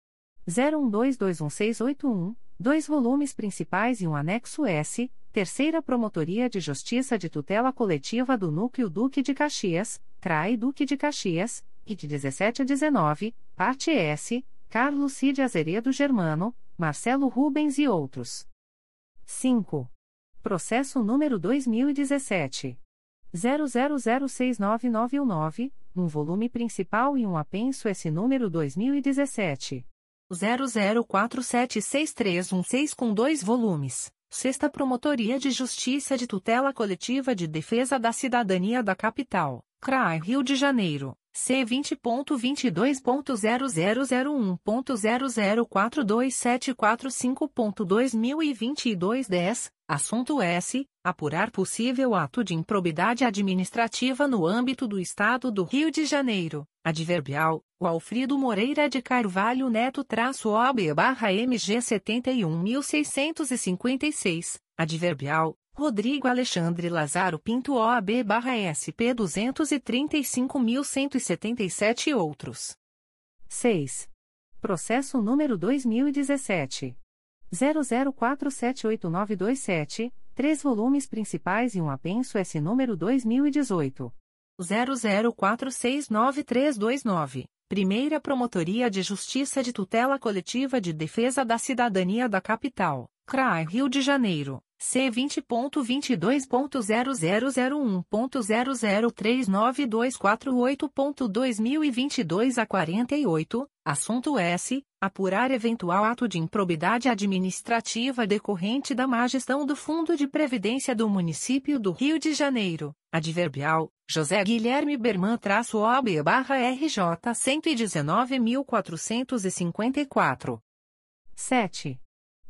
01221681, dois volumes principais e um anexo S, Terceira Promotoria de Justiça de Tutela Coletiva do Núcleo Duque de Caxias, CRAI Duque de Caxias, e de 17 a 19, parte S, Carlos Cid Azeredo Germano, Marcelo Rubens e outros. 5. Processo número 2017. 00069919, um volume principal e um apenso S número 2017. 00476316 com dois volumes. Sexta Promotoria de Justiça de Tutela Coletiva de Defesa da Cidadania da Capital, CRAI Rio de Janeiro. C vinte ponto vinte dois ponto zero zero zero um ponto zero zero quatro dois sete quatro cinco ponto dois mil e vinte e dois dez assunto S apurar possível ato de improbidade administrativa no âmbito do Estado do Rio de Janeiro adverbial o Alfredo Moreira de Carvalho Neto traço OB barra MG setenta e um mil seiscentos e cinquenta e seis adverbial Rodrigo Alexandre Lazaro Pinto OAB-SP 235.177 e outros. 6. Processo número 2017. 00478927, três volumes principais e um apenso S número 2018. 00469329, Primeira Promotoria de Justiça de Tutela Coletiva de Defesa da Cidadania da Capital, CRAI Rio de Janeiro. C vinte ponto vinte dois ponto zero zero zero um ponto zero zero três nove dois quatro oito ponto dois mil e vinte dois a quarenta e oito. Assunto S. Apurar eventual ato de improbidade administrativa decorrente da má gestão do Fundo de Previdência do Município do Rio de Janeiro. Adverbial José Guilherme Berman traço OB barra RJ cento e dezenove mil quatrocentos e cinquenta e quatro. Sete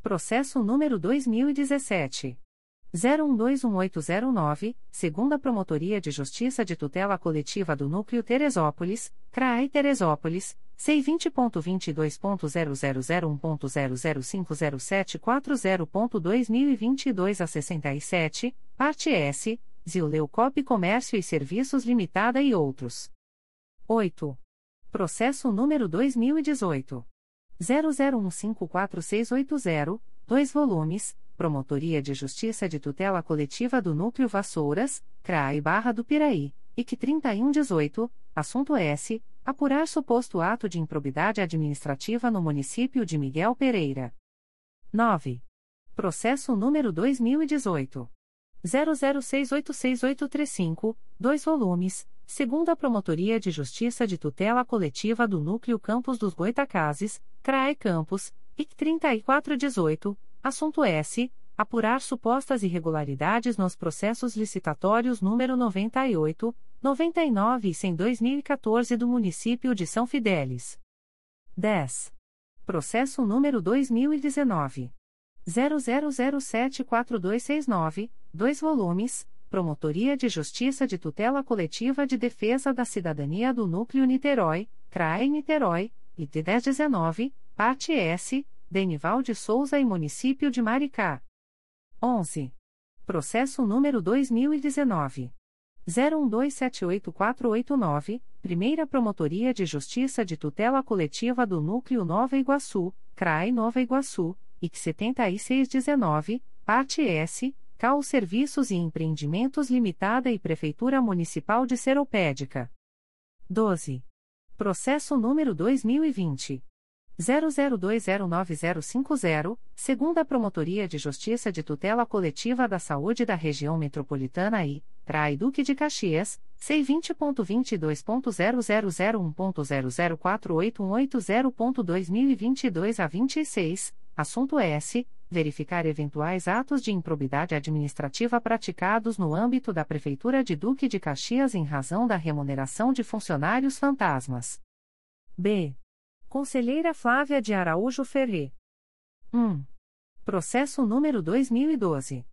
Processo número 2017. 01218009, segunda Promotoria de Justiça de Tutela Coletiva do Núcleo Teresópolis, CRAI Teresópolis, C20.22.0001.0050740.2022 a 67, parte S, Zileucop Comércio e Serviços Limitada e outros. 8. Processo número 2018. 00154680, 2 volumes, Promotoria de Justiça de Tutela Coletiva do Núcleo Vassouras, CRAI Barra do Piraí, IC 3118, assunto S. Apurar suposto ato de improbidade administrativa no município de Miguel Pereira. 9. Processo número 2018. 00686835, 2 volumes, Segunda Promotoria de Justiça de Tutela Coletiva do Núcleo Campos dos Goitacazes, CRAE Campos, IC 3418, assunto S. Apurar supostas irregularidades nos processos licitatórios número 98, 99 e 100 2014 do município de São Fidélis. 10. Processo número 2019. 00074269, 2 volumes Promotoria de Justiça de Tutela Coletiva de Defesa da Cidadania do Núcleo Niterói, CRAE Niterói, IT 1019, parte S, Denival de Souza e Município de Maricá. 11. Processo número 2019. 01278489, Primeira Promotoria de Justiça de Tutela Coletiva do Núcleo Nova Iguaçu, CRAE Nova Iguaçu, IC 7619, Parte S, CAU Serviços e Empreendimentos Limitada e Prefeitura Municipal de Seropédica. 12. Processo número 2020. 00209050, segunda Promotoria de Justiça de Tutela Coletiva da Saúde da Região Metropolitana I, Trai Duque de Caxias, C20.22.0001.0048180.2022 a 26, assunto S. Verificar eventuais atos de improbidade administrativa praticados no âmbito da Prefeitura de Duque de Caxias em razão da remuneração de funcionários fantasmas. B. Conselheira Flávia de Araújo Ferre. 1. Processo número 2012.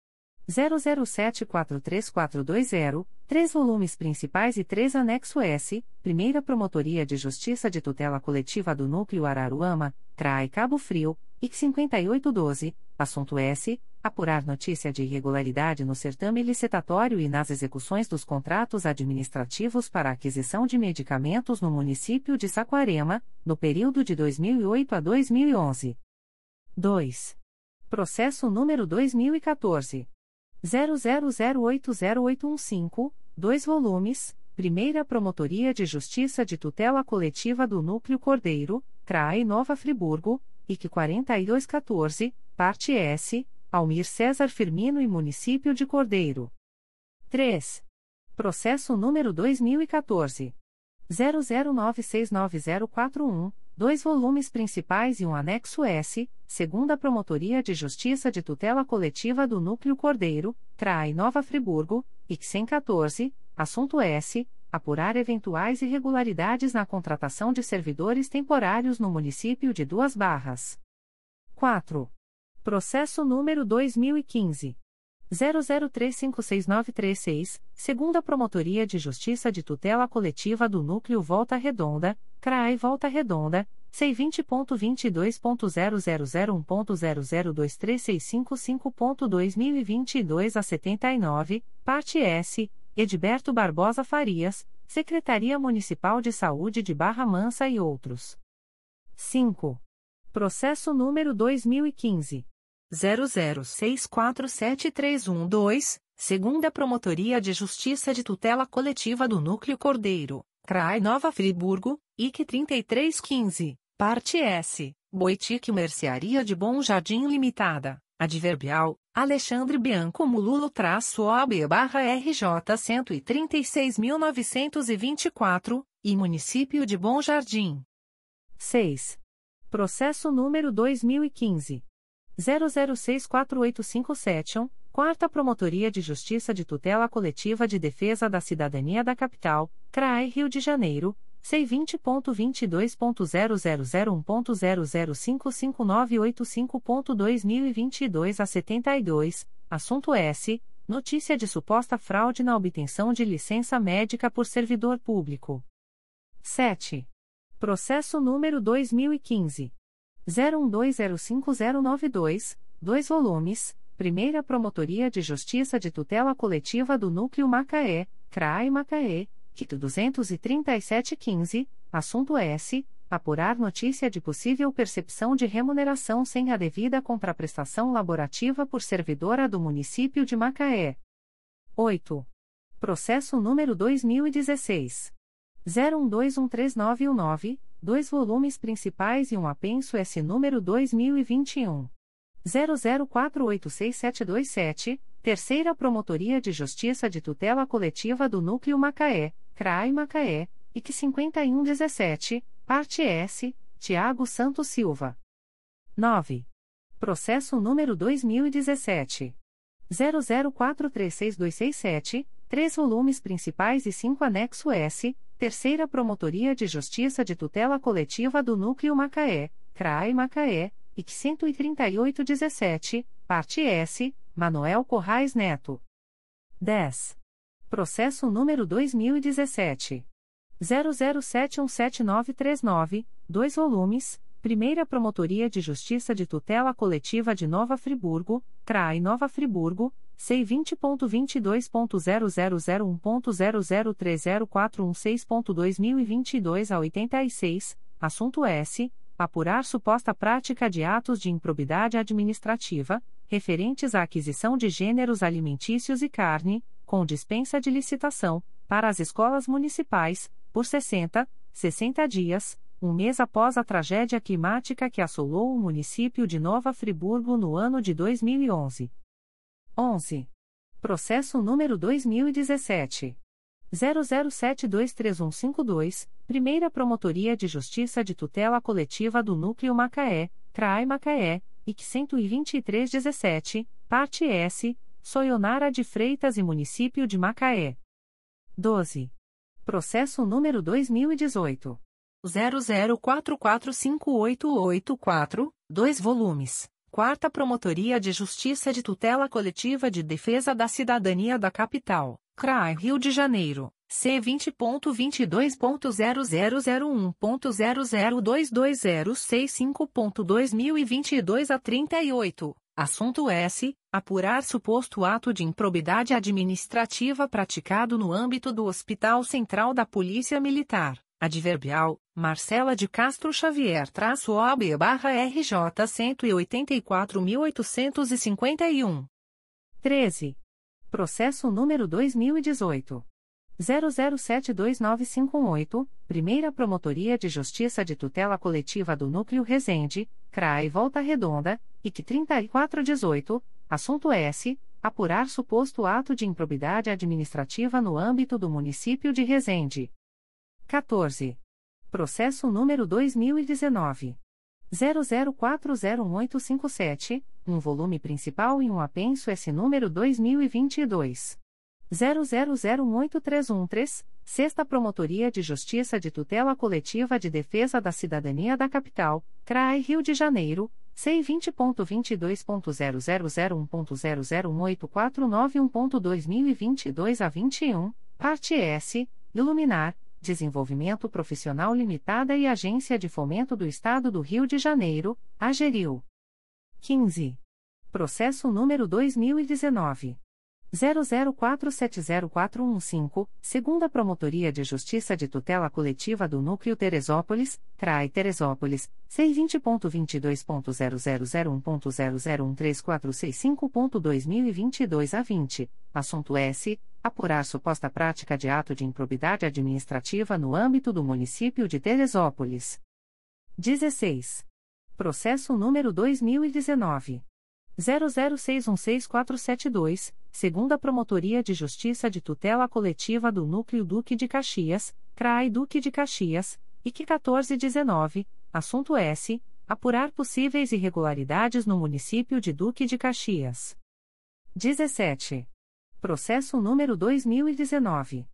00743420, três volumes principais e três anexo S, Primeira Promotoria de Justiça de Tutela Coletiva do Núcleo Araruama, CRAI Cabo Frio, IC 5812, assunto S. Apurar notícia de irregularidade no certame licitatório e nas execuções dos contratos administrativos para aquisição de medicamentos no município de Saquarema, no período de 2008 a 2011. 2. Processo número 2014. 00080815, 2 volumes, Primeira Promotoria de Justiça de Tutela Coletiva do Núcleo Cordeiro, CRAE Nova Friburgo, IC 4214, Parte S, Almir César Firmino e Município de Cordeiro. 3. Processo número 2014. 00969041, dois volumes principais e um anexo S, segunda Promotoria de Justiça de Tutela Coletiva do Núcleo Cordeiro, CRAI Nova Friburgo, IC 114, assunto S. Apurar eventuais irregularidades na contratação de servidores temporários no município de Duas Barras. 4. Processo número 2015. 00356936, segunda Promotoria de Justiça de Tutela Coletiva do Núcleo Volta Redonda, CRAI Volta Redonda, C20.22.0001.0023655.2022 a 79, parte S, Edberto Barbosa Farias, Secretaria Municipal de Saúde de Barra Mansa e outros. 5. Processo número 2015. 00647312, segunda Promotoria de Justiça de Tutela Coletiva do Núcleo Cordeiro, CRAI Nova Friburgo, IC 3315, parte S, Boitique Mercearia de Bom Jardim Limitada, Adverbial, Alexandre Bianco Mululo-OAB barra RJ 136.924, e Município de Bom Jardim. 6. Processo número 2015. 00648571, Quarta Promotoria de Justiça de Tutela Coletiva de Defesa da Cidadania da Capital, CRAE Rio de Janeiro, C20.22.0001.0055985.2022 a 72, assunto S. Notícia de suposta fraude na obtenção de licença médica por servidor público. 7. Processo número 2015. 01205092, 2 volumes, Primeira Promotoria de Justiça de Tutela Coletiva do Núcleo Macaé, CRAI Macaé, QT 23715, assunto S. Apurar notícia de possível percepção de remuneração sem a devida contraprestação laborativa por servidora do município de Macaé. 8. Processo número 2016. 01213919, dois volumes principais e um apenso S número 2021 00486727, Terceira Promotoria de Justiça de Tutela Coletiva do Núcleo Macaé, CRAI Macaé, IC 5117, parte S, Tiago Santos Silva. 9. Processo número 2017 00436267, três volumes principais e cinco anexo S, Terceira Promotoria de Justiça de Tutela Coletiva do Núcleo Macaé, CRAI Macaé, IC 13817, parte S, Manuel Corrais Neto. 10. Processo número 2017. 00717939, 2 volumes, Primeira Promotoria de Justiça de Tutela Coletiva de Nova Friburgo, CRAI Nova Friburgo, C20.22.0001.0030416.2022 a 86, assunto S. Apurar suposta prática de atos de improbidade administrativa, referentes à aquisição de gêneros alimentícios e carne, com dispensa de licitação, para as escolas municipais, por 60, 60 dias, um mês após a tragédia climática que assolou o município de Nova Friburgo no ano de 2011. 11. Processo número 2017. 00723152, Primeira Promotoria de Justiça de Tutela Coletiva do Núcleo Macaé, CRAI Macaé, IC 12317, Parte S, Soionara de Freitas e Município de Macaé. 12. Processo número 2018. 00445884, 2 volumes. Quarta Promotoria de Justiça de Tutela Coletiva de Defesa da Cidadania da Capital, CRAI Rio de Janeiro, C20.22.0001.0022065.2022 a 38. Assunto S. Apurar suposto ato de improbidade administrativa praticado no âmbito do Hospital Central da Polícia Militar. Adverbial, Marcela de Castro Xavier traço OAB barra RJ 184.851. 13. Processo número 2018. 00729518, Primeira Promotoria de Justiça de Tutela Coletiva do Núcleo Resende, CRAE Volta Redonda, IC 3418, assunto S. Apurar suposto ato de improbidade administrativa no âmbito do município de Resende. 14. Processo número 2019. 00401857, um volume principal e um apenso S número 2022. 00018313, Sexta Promotoria de Justiça de Tutela Coletiva de Defesa da Cidadania da Capital, CRAI Rio de Janeiro, C20.22.0001.0018491.2022 a 21, parte S, Iluminar, Desenvolvimento Profissional Limitada e Agência de Fomento do Estado do Rio de Janeiro, AGERIL. 15. Processo número 2019. 00470415, segunda Promotoria de Justiça de Tutela Coletiva do Núcleo Teresópolis, CRAI Teresópolis, C20.22.0001.0013465.2022 a 20, assunto S. Apurar suposta prática de ato de improbidade administrativa no âmbito do município de Teresópolis. 16. Processo número 2019. 00616472, segunda Promotoria de Justiça de Tutela Coletiva do Núcleo Duque de Caxias, CRAI Duque de Caxias, IC 1419, assunto S. Apurar possíveis irregularidades no município de Duque de Caxias. 17. Processo número 2019.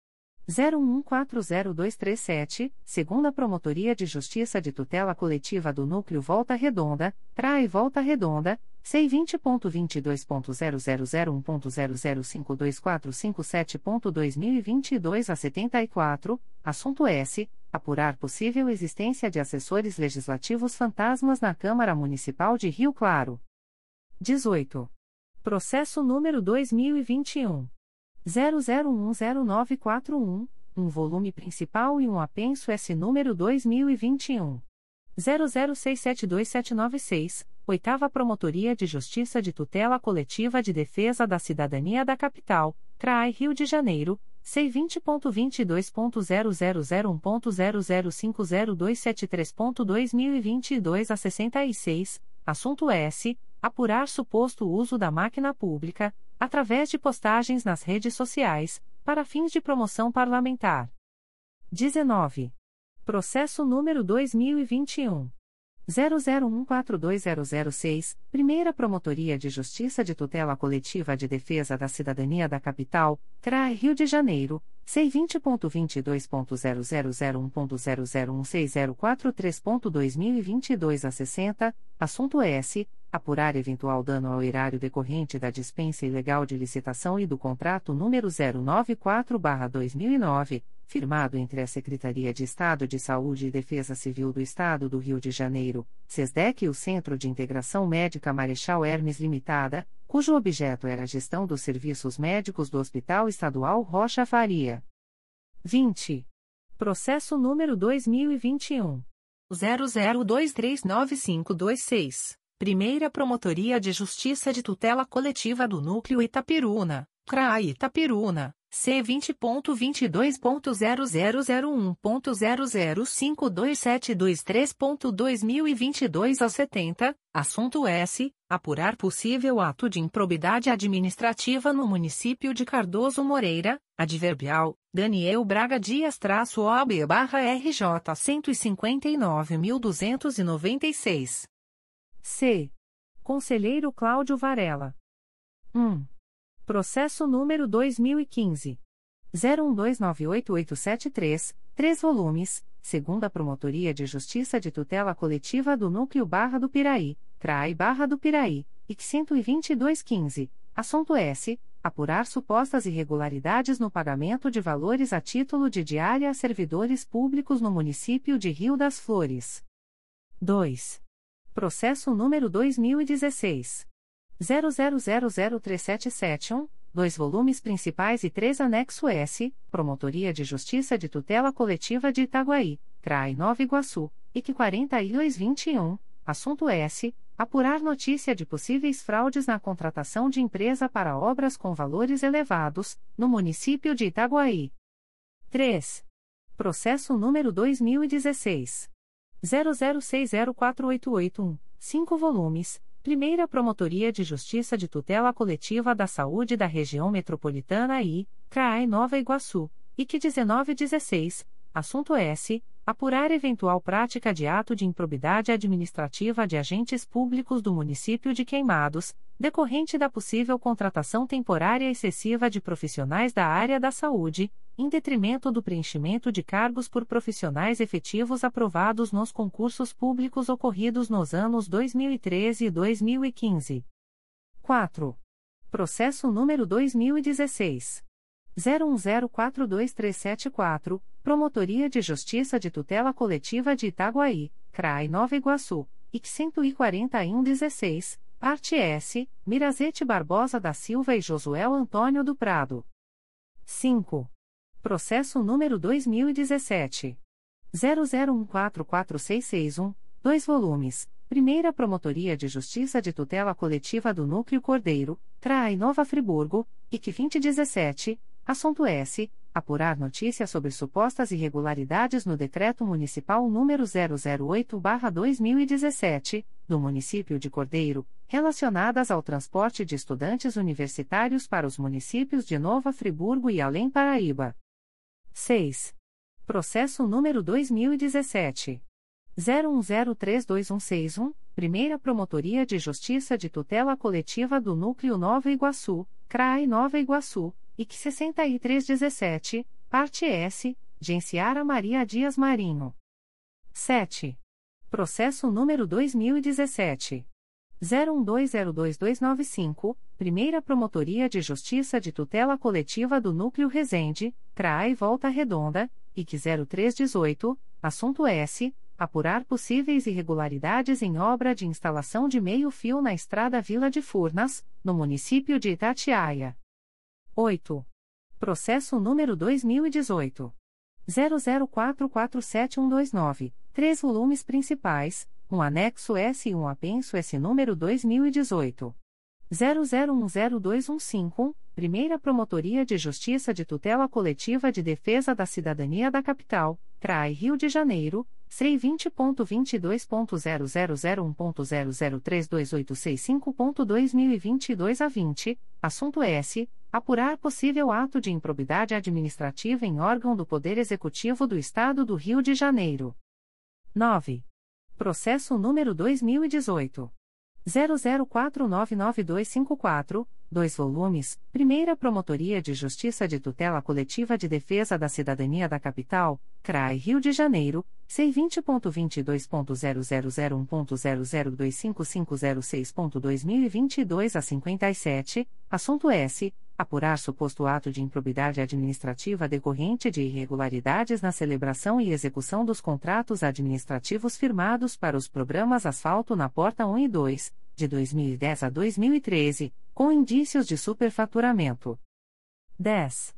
01140237, segunda Promotoria de Justiça de Tutela Coletiva do Núcleo Volta Redonda, Trai Volta Redonda, C20.22.0001.0052457.2022 a 74, assunto S. Apurar possível existência de assessores legislativos fantasmas na Câmara Municipal de Rio Claro. 18. Processo número 2021. 00109441, um volume principal e um apenso S número 2021. 00672796, Oitava Promotoria de Justiça de Tutela Coletiva de Defesa da Cidadania da Capital, CRAI Rio de Janeiro, C20.22.0001.0050273.2022 a 66, assunto S. Apurar suposto uso da máquina pública, através de postagens nas redes sociais, para fins de promoção parlamentar. 19. Processo número 2021. 00142006, Primeira Promotoria de Justiça de Tutela Coletiva de Defesa da Cidadania da Capital, CRAI Rio de Janeiro, C20.22.0001.0016043.2022 a 60, assunto S. Apurar eventual dano ao erário decorrente da dispensa ilegal de licitação e do contrato número 094-2009 firmado entre a Secretaria de Estado de Saúde e Defesa Civil do Estado do Rio de Janeiro, SESDEC e o Centro de Integração Médica Marechal Hermes Limitada, cujo objeto era a gestão dos serviços médicos do Hospital Estadual Rocha Faria. 20. Processo número 2021 00239526. Primeira Promotoria de Justiça de Tutela Coletiva do Núcleo Itapiruna, CRA Itapiruna, C20.22.0001.0052722.2022 a 70, assunto S. Apurar possível ato de improbidade administrativa no município de Cardoso Moreira, adverbial, Daniel Braga Dias-OB-RJ 159.296. C Conselheiro Cláudio Varela um Processo número 2015. 01298873, 3 volumes, segunda Promotoria de Justiça de Tutela Coletiva do Núcleo Barra do Piraí, CRAI Barra do Piraí, IC 12215, assunto S. Apurar supostas irregularidades no pagamento de valores a título de diária a servidores públicos no município de Rio das Flores. 2. Processo número 2016. 00003771, dois volumes principais e três anexo S, Promotoria de Justiça de Tutela Coletiva de Itaguaí, CRAI Nova Iguaçu, IC 4221, assunto S. Apurar notícia de possíveis fraudes na contratação de empresa para obras com valores elevados, no município de Itaguaí. 3. Processo número 2016. 00604881, 5 volumes. Primeira Promotoria de Justiça de Tutela Coletiva da Saúde da Região Metropolitana I, CRAE Nova Iguaçu, IC 1916, assunto S. Apurar eventual prática de ato de improbidade administrativa de agentes públicos do município de Queimados, decorrente da possível contratação temporária excessiva de profissionais da área da saúde, em detrimento do preenchimento de cargos por profissionais efetivos aprovados nos concursos públicos ocorridos nos anos 2013 e 2015. 4. Processo número 2016 01042374, Promotoria de Justiça de Tutela Coletiva de Itaguaí, CRAI Nova Iguaçu, IC 14116, parte S, Mirazete Barbosa da Silva e Josuel Antônio do Prado. 5. Processo número 2017. 00144661, 2 volumes. Primeira Promotoria de Justiça de Tutela Coletiva do Núcleo Cordeiro, CRAI Nova Friburgo, IC 2017, assunto S. Apurar notícias sobre supostas irregularidades no Decreto Municipal número 008-2017, do município de Cordeiro, relacionadas ao transporte de estudantes universitários para os municípios de Nova Friburgo e Além Paraíba. 6. Processo número 2017. 01032161, Primeira Promotoria de Justiça de Tutela Coletiva do Núcleo Nova Iguaçu, CRAI Nova Iguaçu, IC 6317, Parte S, Genciara Maria Dias Marinho. 7. Processo número 2017. 01202295, Primeira Promotoria de Justiça de Tutela Coletiva do Núcleo Resende, CRAI Volta Redonda, IC 0318, assunto S. Apurar possíveis irregularidades em obra de instalação de meio-fio na Estrada Vila de Furnas, no município de Itatiaia. 8. Processo número 2018. 00447129, três volumes principais, um anexo S e um apenso S número 2018. 00102151, Primeira Promotoria de Justiça de Tutela Coletiva de Defesa da Cidadania da Capital, CRAI Rio de Janeiro, C20.22.0001.0032865.2022 a 20, assunto S. Apurar possível ato de improbidade administrativa em órgão do Poder Executivo do Estado do Rio de Janeiro. 9. Processo número 2018. 00499254, 2 volumes, Primeira Promotoria de Justiça de Tutela Coletiva de Defesa da Cidadania da Capital, CRAI Rio de Janeiro, C20.22.0001.0025506.2022 a 57, assunto S. apurar suposto ato de improbidade administrativa decorrente de irregularidades na celebração e execução dos contratos administrativos firmados para os programas Asfalto na Porta 1 e 2, de 2010 a 2013, com indícios de superfaturamento. 10.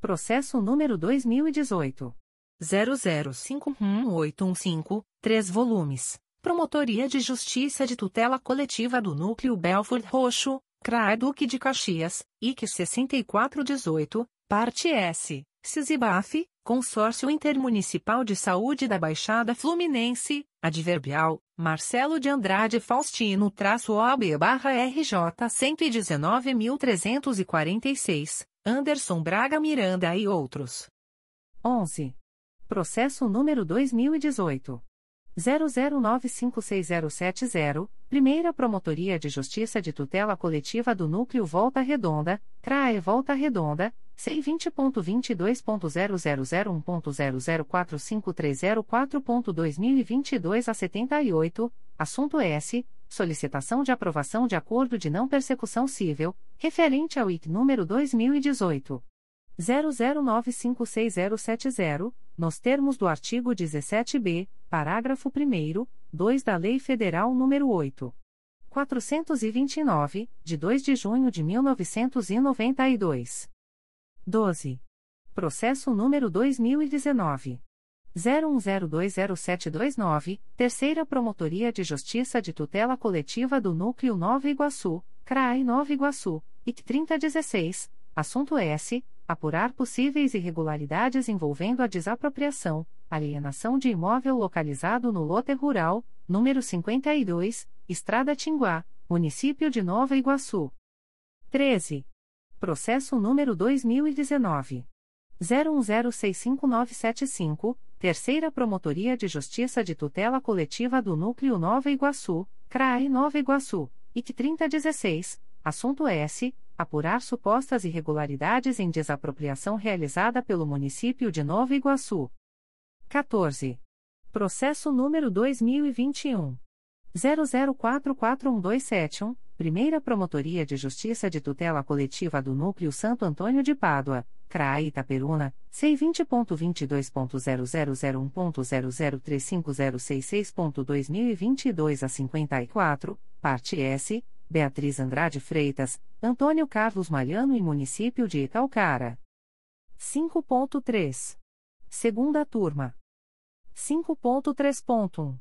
Processo número 2018. 00511815, 3 volumes. Promotoria de Justiça de Tutela Coletiva do Núcleo Belford Roxo, CRAE Duque de Caxias, IC 6418, Parte S, CISIBAF, Consórcio Intermunicipal de Saúde da Baixada Fluminense, Adverbial, Marcelo de Andrade Faustino traço OAB barra RJ 119.346, Anderson Braga Miranda e outros. 11. Processo número 2018. 00956070, Primeira Promotoria de Justiça de Tutela Coletiva do Núcleo Volta Redonda, CRAE Volta Redonda, C20.22.0001.0045304.2022 a 78, assunto S. Solicitação de aprovação de acordo de não persecução civil, referente ao IT número 2018. 00956070, nos termos do artigo 17b, parágrafo 1 2 da Lei Federal nº 8. 429, de 2 de junho de 1992. 12. Processo número 2019 01020729, Terceira Promotoria de Justiça de Tutela Coletiva do Núcleo Nova Iguaçu, CRAI Nova Iguaçu, IC 3016, assunto S apurar possíveis irregularidades envolvendo a desapropriação, alienação de imóvel localizado no lote rural, número 52, Estrada Tinguá, município de Nova Iguaçu. 13. Processo número 2019 01065975, Terceira Promotoria de Justiça de Tutela Coletiva do Núcleo Nova Iguaçu, CRAE Nova Iguaçu, IC 3016, assunto S apurar supostas irregularidades em desapropriação realizada pelo município de Nova Iguaçu. 14. Processo número 2021 00441271, Primeira Promotoria de Justiça de Tutela Coletiva do Núcleo Santo Antônio de Pádua, CRAI Itaperuna, C20.22.0001.0035066.2022 a 54, parte S Beatriz Andrade Freitas, Antônio Carlos Mariano e Município de Italcara. 5.3. Segunda turma. 5.3.1.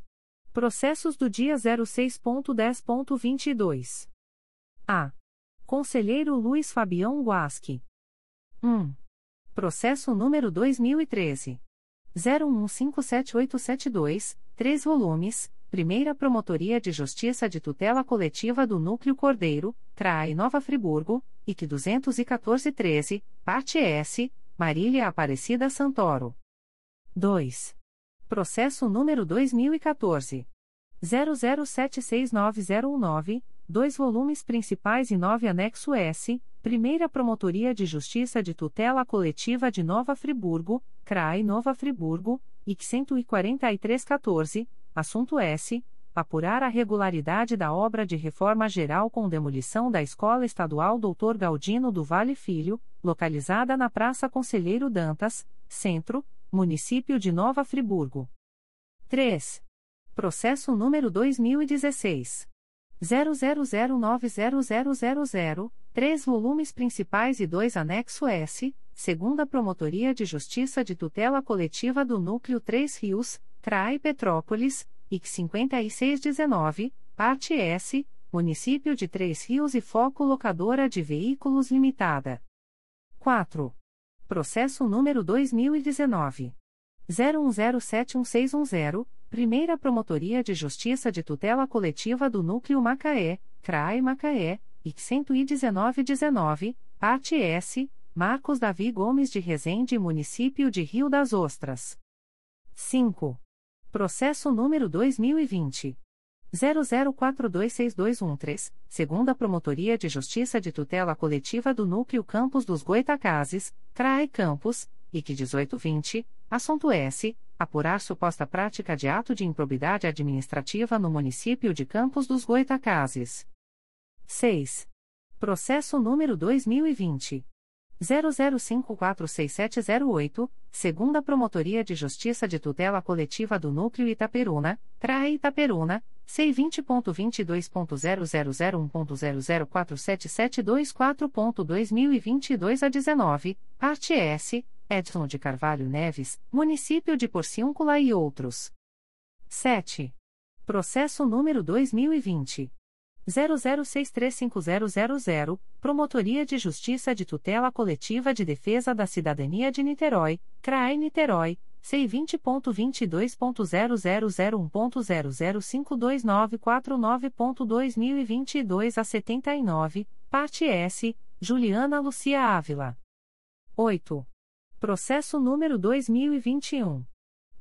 Processos do dia 06.10.22. A. Conselheiro Luiz Fabião Guasque. 1. Processo número 2013. 01157872, 3 volumes Primeira Promotoria de Justiça de Tutela Coletiva do Núcleo Cordeiro, CRAI Nova Friburgo, IC 21413, Parte S, Marília Aparecida Santoro. 2. Processo número 2014. 00769019, dois volumes principais e 9 anexo S, Primeira Promotoria de Justiça de Tutela Coletiva de Nova Friburgo, CRAI Nova Friburgo, IC 14314, Assunto S. Apurar a regularidade da obra de reforma geral com demolição da Escola Estadual Dr. Galdino do Vale Filho, localizada na Praça Conselheiro Dantas, Centro, Município de Nova Friburgo. 3. Processo número 2016. 00090000, três volumes principais e dois anexo S, segunda Promotoria de Justiça de Tutela Coletiva do Núcleo 3 Rios, CRAI Petrópolis, IC 5619, parte S, Município de Três Rios e Foco Locadora de Veículos Limitada. 4. Processo número 2019. 01071610, Primeira Promotoria de Justiça de Tutela Coletiva do Núcleo Macaé, CRAI Macaé, IC 11919, parte S, Marcos Davi Gomes de Rezende Município de Rio das Ostras. 5. Processo número 2020. 00426213, segunda Promotoria de Justiça de Tutela Coletiva do Núcleo Campos dos Goitacazes, CRAE Campos, IC 1820, assunto S. Apurar suposta prática de ato de improbidade administrativa no município de Campos dos Goitacazes. 6. Processo número 2020. 00546708, segunda Promotoria de Justiça de Tutela Coletiva do Núcleo Itaperuna, CRAE Itaperuna, C20.22.0001.0047724.2022 a 19, parte S, Edson de Carvalho Neves, Município de Porciúncula e outros. 7. Processo número 2020. 00635000, Promotoria de Justiça de Tutela Coletiva de Defesa da Cidadania de Niterói, CRAE Niterói, C20.22.0001.0052949.2022 a 79, parte S, Juliana Lucia Ávila. 8. Processo número 2021.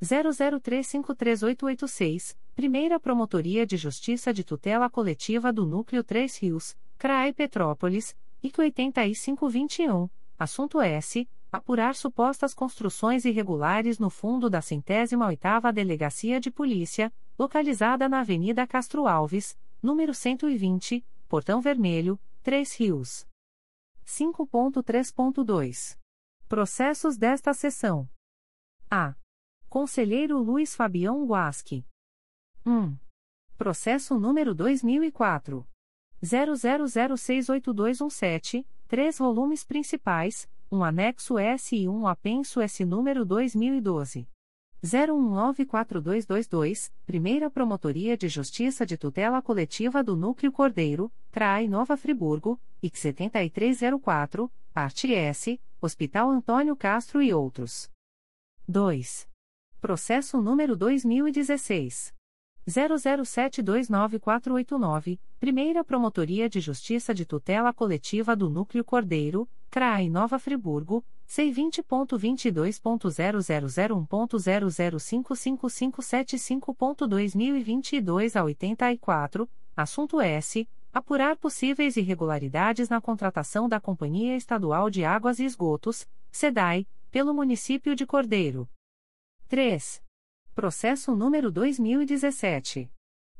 00353886, Primeira Promotoria de Justiça de Tutela Coletiva do Núcleo 3 Rios, CRAE Petrópolis, IC 8521, assunto S. Apurar supostas construções irregulares no fundo da centésima oitava Delegacia de Polícia, localizada na Avenida Castro Alves, número 120, Portão Vermelho, 3 Rios. 5.3.2. Processos desta sessão. A. Conselheiro Luiz Fabião Guasque. 1. Processo número 2004. 00068217, três volumes principais, um anexo S e um apenso S número 2012. 01942222, Primeira Promotoria de Justiça de Tutela Coletiva do Núcleo Cordeiro, CRAI Nova Friburgo, IC 7304, Parte S, Hospital Antônio Castro e outros. 2. Processo número 2016. 00729489, Primeira Promotoria de Justiça de Tutela Coletiva do Núcleo Cordeiro, CRAI Nova Friburgo, C20.22.0001.0055575.2022 a 84, assunto S. Apurar possíveis irregularidades na contratação da Companhia Estadual de Águas e Esgotos, SEDAI, pelo município de Cordeiro. 3. Processo número 2017.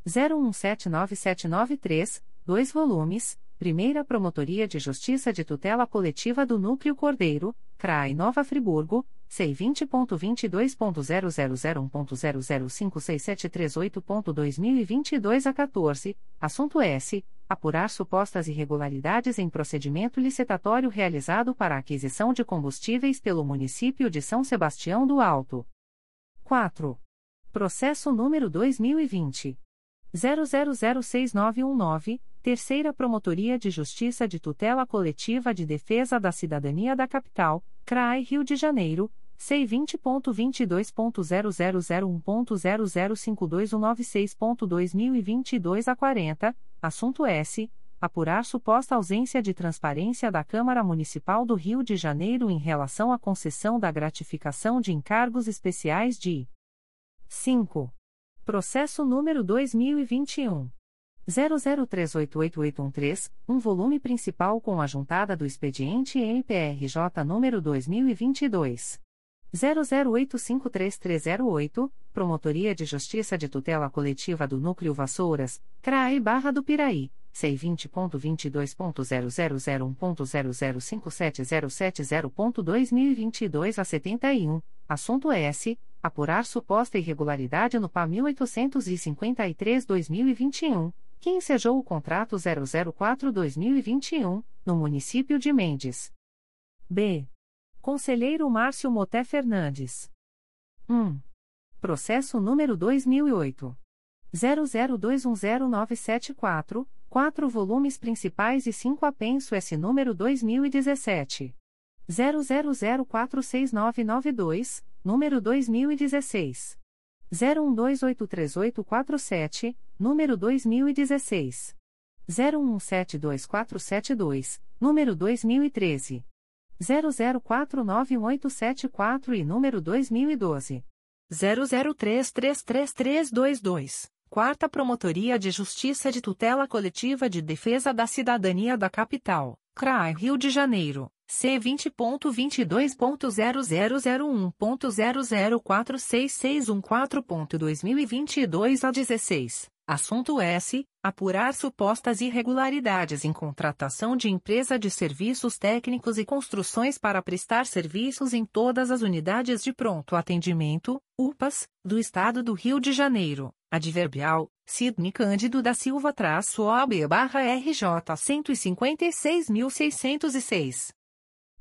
01797993, 2 volumes, Primeira Promotoria de Justiça de Tutela Coletiva do Núcleo Cordeiro, CRAI Nova Friburgo, C20.22.0001.0056738.2022 a 14, assunto S. Apurar supostas irregularidades em procedimento licitatório realizado para aquisição de combustíveis pelo município de São Sebastião do Alto. 4. Processo número 2020. 00061919, Terceira Promotoria de Justiça de Tutela Coletiva de Defesa da Cidadania da Capital, CRAI Rio de Janeiro, C20.22.0001.0052196.2022 a 40, assunto S. Apurar suposta ausência de transparência da Câmara Municipal do Rio de Janeiro em relação à concessão da gratificação de encargos especiais de 5. Processo número 2021. 00388813, um volume principal com a juntada do expediente MPRJ número 2022. 00853308, Promotoria de Justiça de Tutela Coletiva do Núcleo Vassouras, CRAE Barra do Piraí, C20.22.0001.0057070.2022 a 71, assunto S apurar suposta irregularidade no PA 1853-2021, que ensejou o contrato 004-2021, no município de Mendes. B. Conselheiro Márcio Moté Fernandes. 1. Processo número 2008. 00210974, 4 volumes principais e 5 apenso S número 2017. 00046992, número 2016. 01283847, número 2016. 01172472, número 2013. 00491874 e número 2012. 00333322. Quarta Promotoria de Justiça de Tutela Coletiva de Defesa da Cidadania da Capital, CRAI Rio de Janeiro. C vinte ponto vinte dois ponto zero zero zero um ponto zero zero quatro seis seis um quatro ponto dois mil e vinte e dois a dezesseis assunto S Apurar supostas irregularidades em contratação de empresa de serviços técnicos e construções para prestar serviços em todas as unidades de pronto atendimento, UPAs, do Estado do Rio de Janeiro. Adverbial, Sidney Cândido da Silva traço OAB barra RJ 156.606.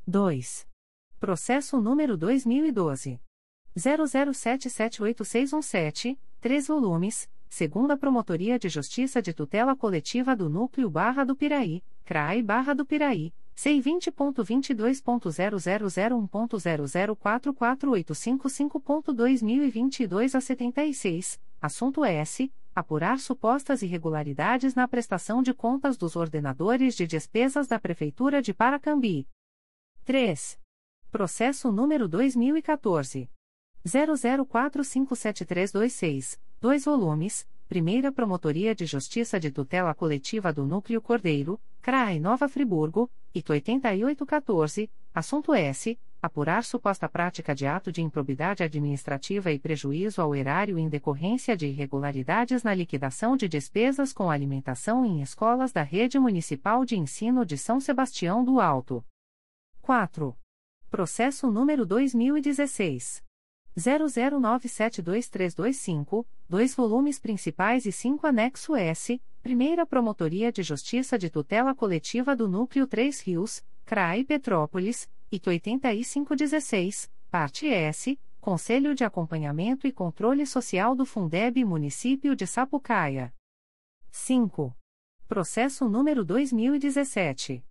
2. Processo número 2012. 00778617, 3 volumes segunda Promotoria de Justiça de Tutela Coletiva do Núcleo Barra do Piraí, CRAI Barra do Piraí, C20.22.0001.0044855.2022 a 76, assunto S. Apurar supostas irregularidades na prestação de contas dos ordenadores de despesas da Prefeitura de Paracambi. 3. Processo número 2014. 00457326 dois volumes, Primeira Promotoria de Justiça de Tutela Coletiva do Núcleo Cordeiro, CRAE Nova Friburgo, IT 8814, assunto S. Apurar suposta prática de ato de improbidade administrativa e prejuízo ao erário em decorrência de irregularidades na liquidação de despesas com alimentação em escolas da Rede Municipal de Ensino de São Sebastião do Alto. 4. Processo número 2016. 00972325, dois volumes principais e cinco anexo S, Primeira Promotoria de Justiça de Tutela Coletiva do Núcleo 3 Rios, CRAI Petrópolis, IT 8516, parte S, Conselho de Acompanhamento e Controle Social do Fundeb Município de Sapucaia. 5. Processo número 2017.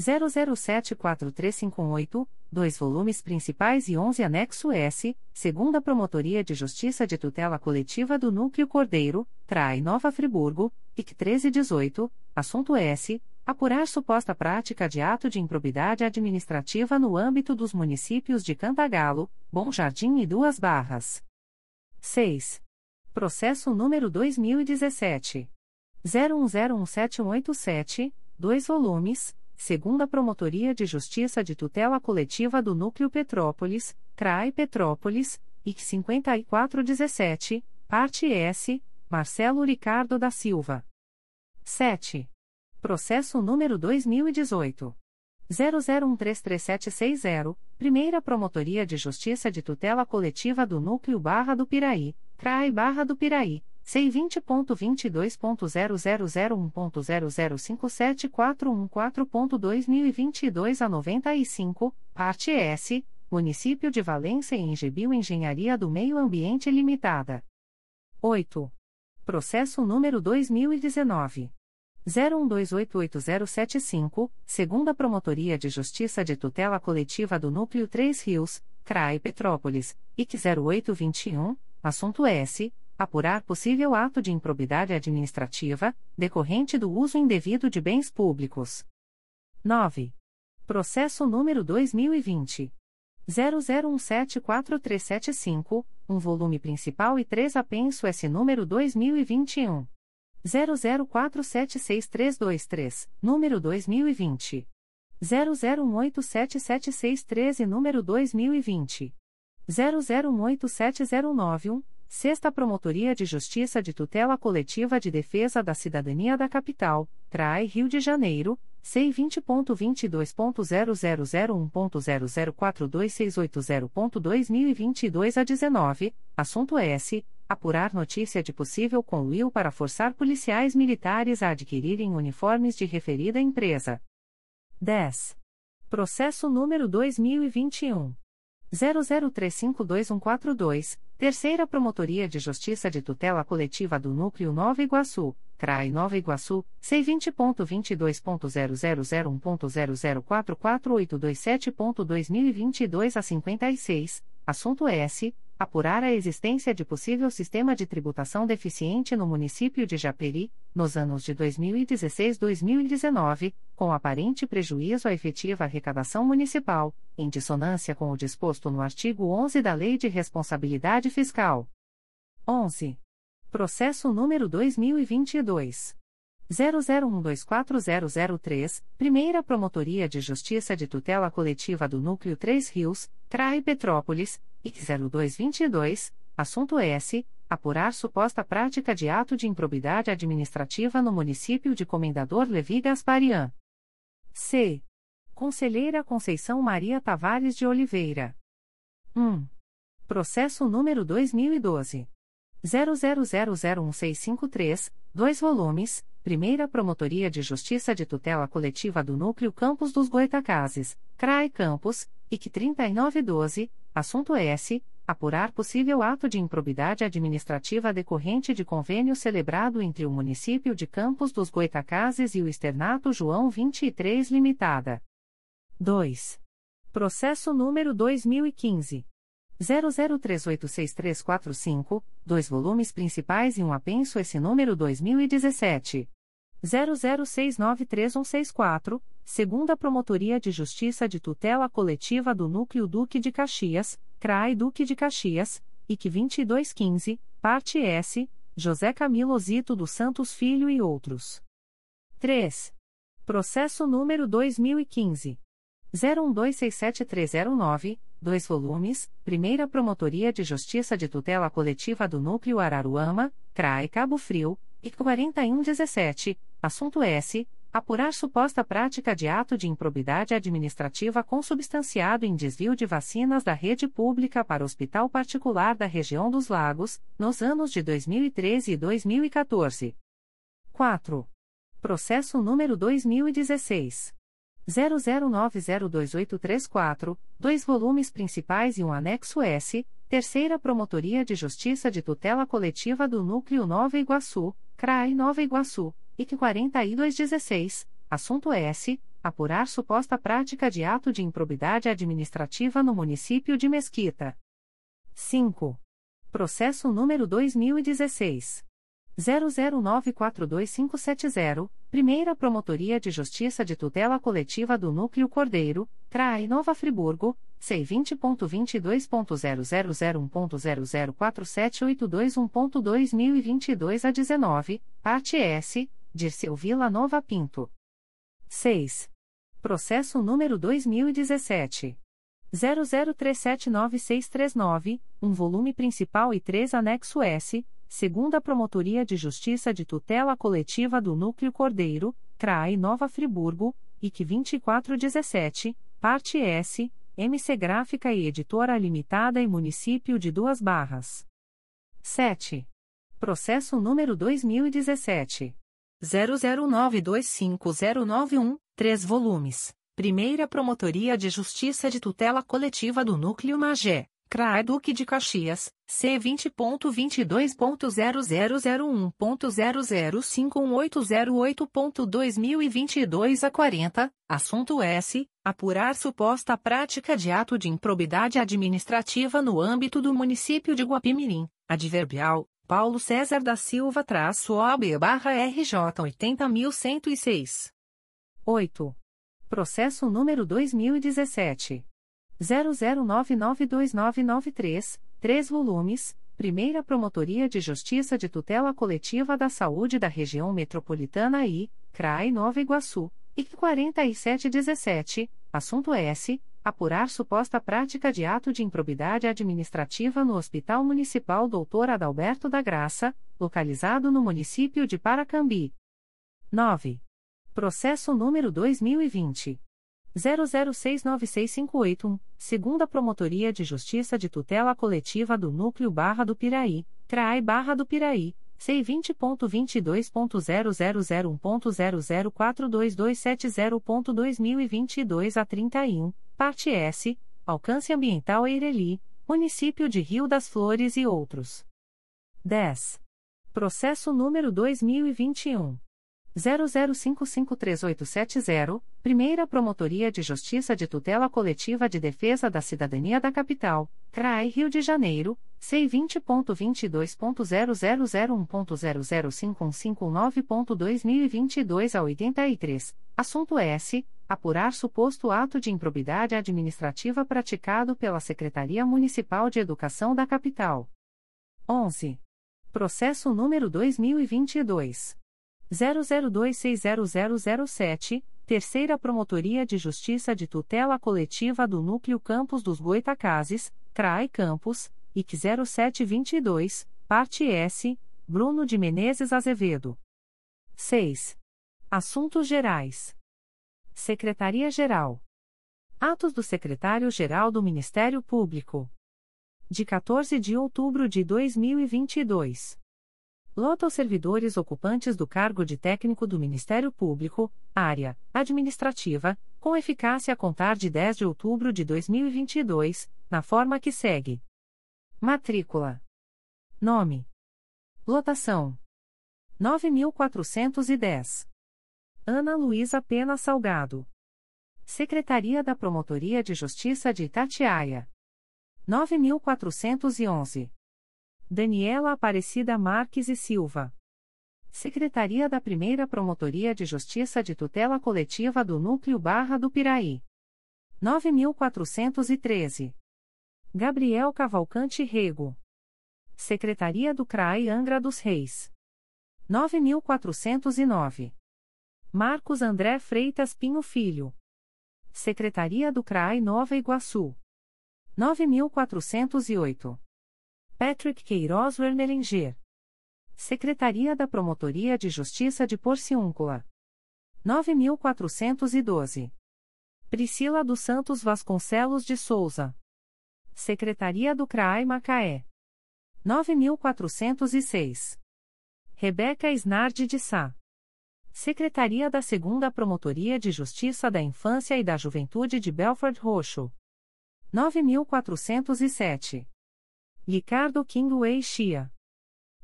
00743518, dois volumes principais e 11 anexo S, segunda Promotoria de Justiça de Tutela Coletiva do Núcleo Cordeiro, Trai Nova Friburgo, IC 1318, assunto S. Apurar suposta prática de ato de improbidade administrativa no âmbito dos municípios de Cantagalo, Bom Jardim e Duas Barras. 6. Processo número 2017. 01017187, dois volumes segunda Promotoria de Justiça de Tutela Coletiva do Núcleo Petrópolis, CRAI Petrópolis, IC 5417, parte S, Marcelo Ricardo da Silva. 7. Processo número 2018. 00133760, Primeira Promotoria de Justiça de Tutela Coletiva do Núcleo Barra do Piraí, CRAI Barra do Piraí, C20.22.0001.0057414.2022 a 95, parte S, Município de Valência e Engebio Engenharia do Meio Ambiente Limitada. 8. Processo número 2019. 01288075, segunda Promotoria de Justiça de Tutela Coletiva do Núcleo 3 Rios, CRAI Petrópolis, IC 0821, assunto S apurar possível ato de improbidade administrativa, decorrente do uso indevido de bens públicos. 9. Processo número 2020. 00174375, um volume principal e três apenso S número 2021. 00476323, número 2020. 00187763 e número 2020. 00187091, Sexta Promotoria de Justiça de Tutela Coletiva de Defesa da Cidadania da Capital, CRAI Rio de Janeiro, C20.22.0001.0042680.2022 a 19, assunto S. Apurar notícia de possível conluio para forçar policiais militares a adquirirem uniformes de referida empresa. 10. Processo número 2021. 00352142, Terceira Promotoria de Justiça de Tutela Coletiva do Núcleo Nova Iguaçu, CRAI Nova Iguaçu, C20.22.0001.0044827.2022 a 56, assunto S apurar a existência de possível sistema de tributação deficiente no município de Japeri, nos anos de 2016-2019, com aparente prejuízo à efetiva arrecadação municipal, em dissonância com o disposto no artigo 11 da Lei de Responsabilidade Fiscal. 11. Processo número 2022 00124003, Primeira Promotoria de Justiça de Tutela Coletiva do Núcleo 3 Rios, CRAE Petrópolis, IC 0222, assunto S. apurar suposta prática de ato de improbidade administrativa no município de Comendador Levi Gasparian. C. Conselheira Conceição Maria Tavares de Oliveira. 1. Processo número 2012. 00001653, 2 volumes, Primeira Promotoria de Justiça de Tutela Coletiva do Núcleo Campos dos Goitacazes, CRAE Campos, IC 3912, assunto S apurar possível ato de improbidade administrativa decorrente de convênio celebrado entre o município de Campos dos Goitacazes e o Externato João 23 Limitada. 2. Processo número 2015 00386345, dois volumes principais e um apenso esse número 2017 00693164, segunda Promotoria de Justiça de Tutela Coletiva do Núcleo Duque de Caxias, CRAI Duque de Caxias, IC 2215, parte S, José Camilo Zito dos Santos Filho e outros. 3. Processo número 2015. 01267309, 2 volumes, Primeira Promotoria de Justiça de Tutela Coletiva do Núcleo Araruama, CRAI Cabo Frio, IC 4117, assunto S apurar suposta prática de ato de improbidade administrativa consubstanciado em desvio de vacinas da rede pública para hospital particular da região dos Lagos, nos anos de 2013 e 2014. 4. Processo número 2016. 00902834, dois volumes principais e um anexo S, Terceira Promotoria de Justiça de Tutela Coletiva do Núcleo Nova Iguaçu, CRAI Nova Iguaçu, IC 4216, assunto S. Apurar suposta prática de ato de improbidade administrativa no município de Mesquita. 5. Processo número 2016. 00942570, Primeira Promotoria de Justiça de Tutela Coletiva do Núcleo Cordeiro, CRAI Nova Friburgo, C20.22.0001.0047821.2022 a 19, parte S, Dirceu Vila Nova Pinto. 6. Processo número 2017. 00379639, um volume principal e três anexo S, segunda Promotoria de Justiça de Tutela Coletiva do Núcleo Cordeiro, CRAI Nova Friburgo, IC 2417, parte S, MC Gráfica e Editora Limitada e Município de Duas Barras. 7. Processo número 2017. 00925091, 3 volumes. Primeira Promotoria de Justiça de Tutela Coletiva do Núcleo Magé, CRAE Duque de Caxias, C20.22.0001.0051808.2022 a 40, assunto S. Apurar suposta prática de ato de improbidade administrativa no âmbito do município de Guapimirim, adverbial, Paulo César da Silva traço OB barra RJ 80.106. 8. Processo número 2017. 00992993, 3 volumes, Primeira Promotoria de Justiça de Tutela Coletiva da Saúde da Região Metropolitana I, CRAI Nova Iguaçu, IC 4717, assunto S apurar suposta prática de ato de improbidade administrativa no Hospital Municipal Dr. Adalberto da Graça, localizado no município de Paracambi. 9. Processo número 2020 00696581, segunda Promotoria de Justiça de Tutela Coletiva do Núcleo Barra do Piraí, CRAI Barra do Piraí. C20.22.0001.0042270.2022 a 31, Parte S, Alcance Ambiental Eireli, Município de Rio das Flores e outros. 10. Processo número 2021. 00553870, Primeira Promotoria de Justiça de Tutela Coletiva de Defesa da Cidadania da Capital, CRAI Rio de Janeiro, C20.22.0001.0051559.2022 a 83, assunto S. Apurar suposto ato de improbidade administrativa praticado pela Secretaria Municipal de Educação da Capital. 11. Processo número 2022. 00260007, Terceira Promotoria de Justiça de Tutela Coletiva do Núcleo Campos dos Goitacazes, CRAI Campos, IC 0722, Parte S. Bruno de Menezes Azevedo. 6. Assuntos Gerais. Secretaria-Geral. Atos do Secretário-Geral do Ministério Público. De 14 de outubro de 2022. Lota aos servidores ocupantes do cargo de técnico do Ministério Público, área administrativa, com eficácia a contar de 10 de outubro de 2022, na forma que segue: Matrícula. Nome. Lotação: 9410. Ana Luísa Pena Salgado. Secretaria da Promotoria de Justiça de Itatiaia. 9411. Daniela Aparecida Marques e Silva. Secretaria da Primeira Promotoria de Justiça de Tutela Coletiva do Núcleo Barra do Piraí. 9413. Gabriel Cavalcante Rego. Secretaria do CRAI Angra dos Reis. 9409. Marcos André Freitas Pinho Filho. Secretaria do CRAI Nova Iguaçu. 9408. Patrick Queiroz Wermelinger. Secretaria da Promotoria de Justiça de Porciúncula. 9412. Priscila dos Santos Vasconcelos de Souza. Secretaria do CRAI Macaé. 9406. Rebeca Snardi de Sá. Secretaria da 2 Promotoria de Justiça da Infância e da Juventude de Belford Roxo. 9407. Ricardo Kingway Chia.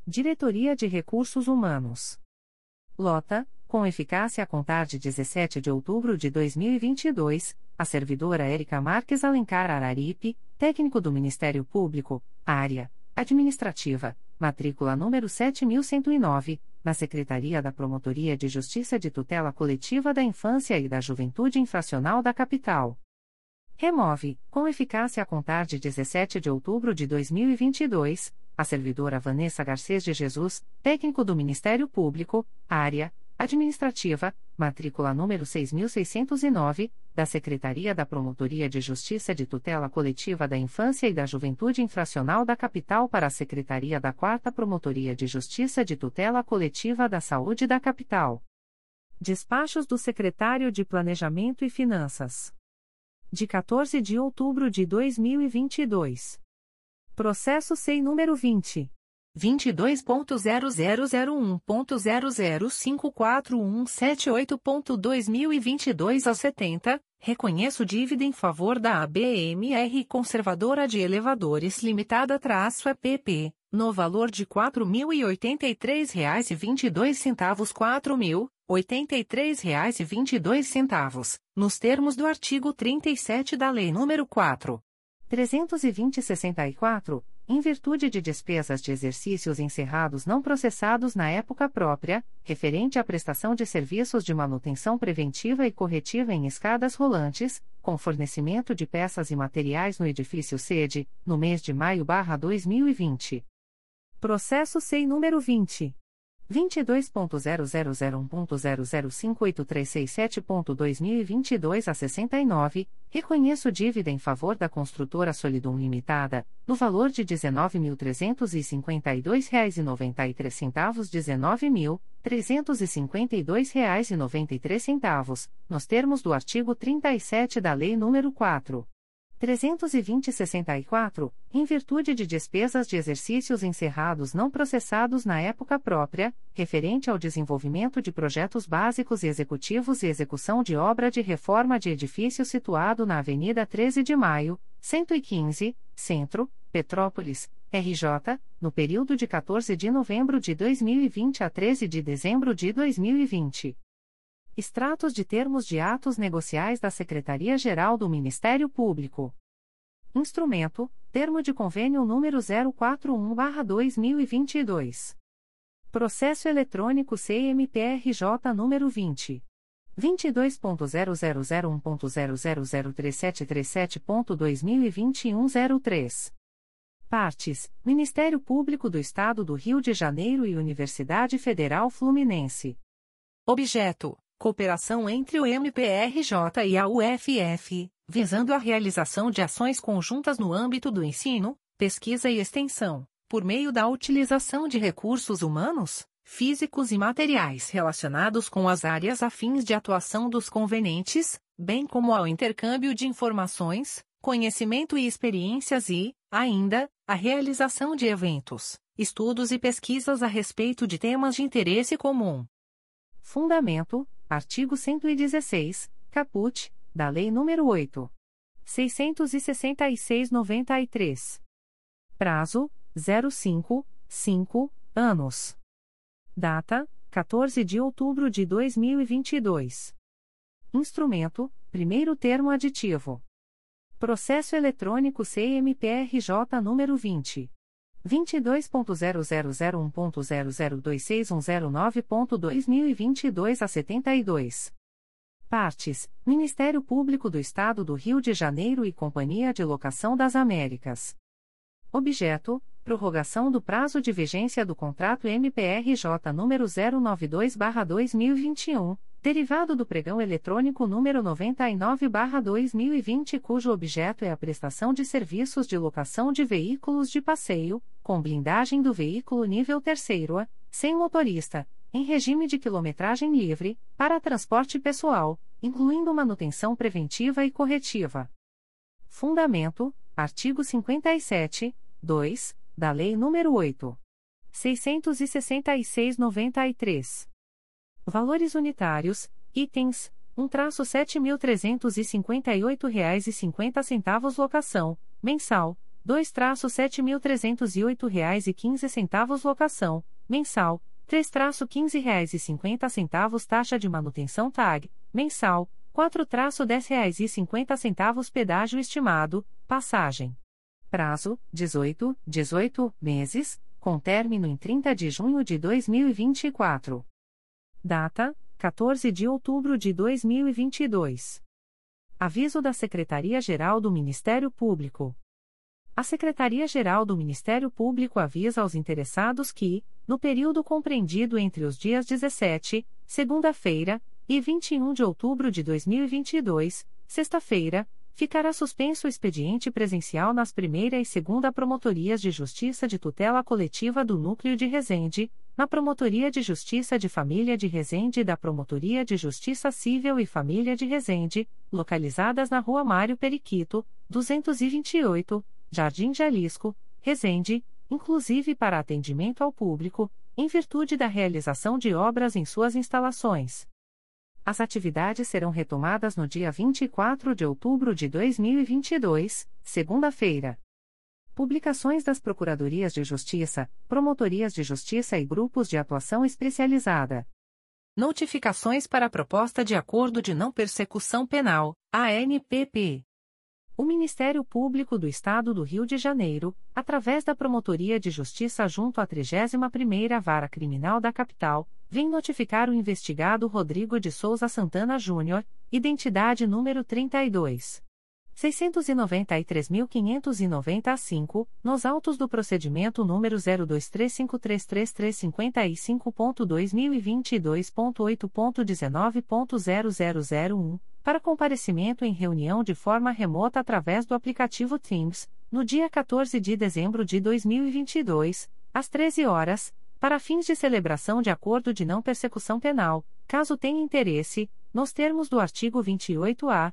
Diretoria de Recursos Humanos. Lota, com eficácia a contar de 17 de outubro de 2022, a servidora Érica Marques Alencar Araripe, técnico do Ministério Público, área administrativa, matrícula número 7109, na Secretaria da Promotoria de Justiça de Tutela Coletiva da Infância e da Juventude Infracional da Capital. Remove, com eficácia a contar de 17 de outubro de 2022, a servidora Vanessa Garcês de Jesus, técnico do Ministério Público, área administrativa, matrícula número 6609, da Secretaria da Promotoria de Justiça de Tutela Coletiva da Infância e da Juventude Infracional da Capital para a Secretaria da 4 Promotoria de Justiça de Tutela Coletiva da Saúde da Capital. Despachos do Secretário de Planejamento e Finanças de 14 de outubro de 2022. Processo SEI número 20. 22.0001.0054178.2022 a 70, reconheço dívida em favor da ABMR Conservadora de Elevadores Limitada-EPP, no valor de R$ 4.083,22 4 mil, R$ 83,22, nos termos do artigo 37 da Lei nº 4. 320-64, em virtude de despesas de exercícios encerrados não processados na época própria, referente à prestação de serviços de manutenção preventiva e corretiva em escadas rolantes, com fornecimento de peças e materiais no edifício sede, no mês de maio/2020. Processo SEI número 20 22.0001.0058367.2022 a 69, reconheço dívida em favor da construtora Solidum Limitada, no valor de R$ 19.352,93 19.352,93, nos termos do artigo 37 da Lei nº 4. 320-64, em virtude de despesas de exercícios encerrados não processados na época própria, referente ao desenvolvimento de projetos básicos e executivos e execução de obra de reforma de edifício situado na Avenida 13 de Maio, 115, Centro, Petrópolis, RJ, no período de 14 de novembro de 2020 a 13 de dezembro de 2020. Extratos de termos de atos negociais da Secretaria-Geral do Ministério Público. Instrumento: Termo de Convênio número 041/2022. Processo eletrônico CMPRJ número 20 22.0001.0003737.2021 03. Partes: Ministério Público do Estado do Rio de Janeiro e Universidade Federal Fluminense. Objeto: Cooperação entre o MPRJ e a UFF, visando a realização de ações conjuntas no âmbito do ensino, pesquisa e extensão, por meio da utilização de recursos humanos, físicos e materiais relacionados com as áreas afins de atuação dos convenentes, bem como ao intercâmbio de informações, conhecimento e experiências e, ainda, a realização de eventos, estudos e pesquisas a respeito de temas de interesse comum. Fundamento: artigo 116, caput, da Lei nº 8. 666-93. Prazo: 05, 5 anos. Data: 14 de outubro de 2022. Instrumento: primeiro termo aditivo. Processo eletrônico CMPRJ número 20. 22.0001.0026109.2022 a 72. Partes: Ministério Público do Estado do Rio de Janeiro e Companhia de Locação das Américas. Objeto: prorrogação do prazo de vigência do contrato MPRJ número 092/2021, derivado do pregão eletrônico número 99/2020, cujo objeto é a prestação de serviços de locação de veículos de passeio, com blindagem do veículo nível 3 sem motorista, em regime de quilometragem livre, para transporte pessoal, incluindo manutenção preventiva e corretiva. Fundamento: artigo 57, 2, da Lei nº 8. 666-93. Valores unitários, itens, 1-7.358,50 reais locação, mensal, 2-7.308 reais locação, mensal, 3-15 reais taxa de manutenção TAG, mensal, 4-10 reais pedágio estimado, passagem. Prazo: 18, 18 meses, com término em 30 de junho de 2024. Data: 14 de outubro de 2022. Aviso da Secretaria-Geral do Ministério Público. A Secretaria-Geral do Ministério Público avisa aos interessados que, no período compreendido entre os dias 17, segunda-feira, e 21 de outubro de 2022, sexta-feira, ficará suspenso o expediente presencial nas primeira e segunda Promotorias de Justiça de Tutela Coletiva do Núcleo de Resende, na Promotoria de Justiça de Família de Resende e da Promotoria de Justiça Civil e Família de Resende, localizadas na Rua Mário Periquito, 228, Jardim Jalisco, Resende, inclusive para atendimento ao público, em virtude da realização de obras em suas instalações. As atividades serão retomadas no dia 24 de outubro de 2022, segunda-feira. Publicações das Procuradorias de Justiça, Promotorias de Justiça e Grupos de Atuação Especializada. Notificações para a Proposta de Acordo de Não Persecução Penal, ANPP. O Ministério Público do Estado do Rio de Janeiro, através da Promotoria de Justiça junto à 31ª Vara Criminal da Capital, vem notificar o investigado Rodrigo de Souza Santana Júnior, identidade número 32. 693.595, nos autos do procedimento número 02353355.2022.8.19.0001, para comparecimento em reunião de forma remota através do aplicativo Teams, no dia 14 de dezembro de 2022, às 13 horas, para fins de celebração de acordo de não persecução penal, caso tenha interesse, nos termos do artigo 28-A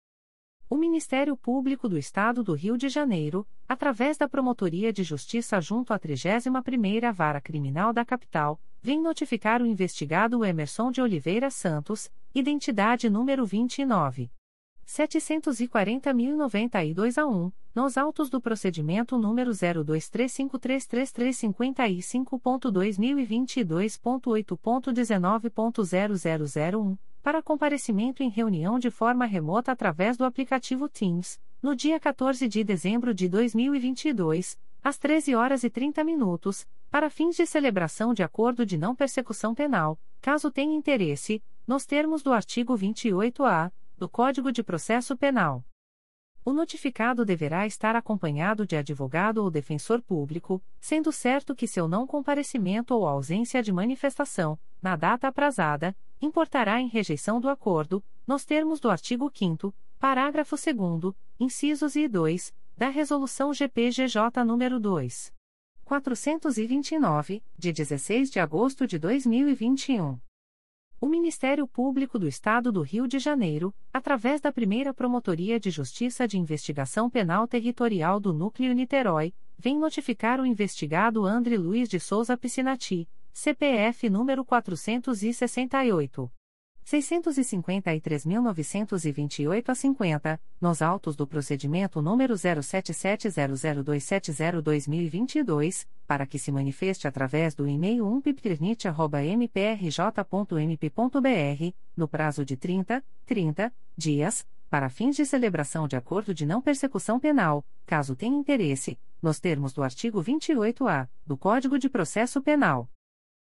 O Ministério Público do Estado do Rio de Janeiro, através da Promotoria de Justiça junto à 31ª Vara Criminal da Capital, vem notificar o investigado Emerson de Oliveira Santos, identidade número 29. 740.092 a 1, nos autos do procedimento número 02353355.2022.8.19.0001, para comparecimento em reunião de forma remota através do aplicativo Teams, no dia 14 de dezembro de 2022, às 13 horas e 30 minutos, para fins de celebração de acordo de não persecução penal, caso tenha interesse, nos termos do artigo 28-A do Código de Processo Penal. O notificado deverá estar acompanhado de advogado ou defensor público, sendo certo que seu não comparecimento ou ausência de manifestação, na data aprazada, importará em rejeição do acordo, nos termos do artigo 5 parágrafo 2 incisos e 2, da Resolução GPGJ nº 2. 429, de 16 de agosto de 2021. O Ministério Público do Estado do Rio de Janeiro, através da primeira Promotoria de Justiça de Investigação Penal Territorial do Núcleo Niterói, vem notificar o investigado André Luiz de Souza Piscinati, CPF número 468. 653.928 a 50, nos autos do procedimento número 07700270-2022, para que se manifeste através do e-mail umpipternit.mprj.mp.br, no prazo de 30, 30 dias, para fins de celebração de acordo de não persecução penal, caso tenha interesse, nos termos do artigo 28-A do Código de Processo Penal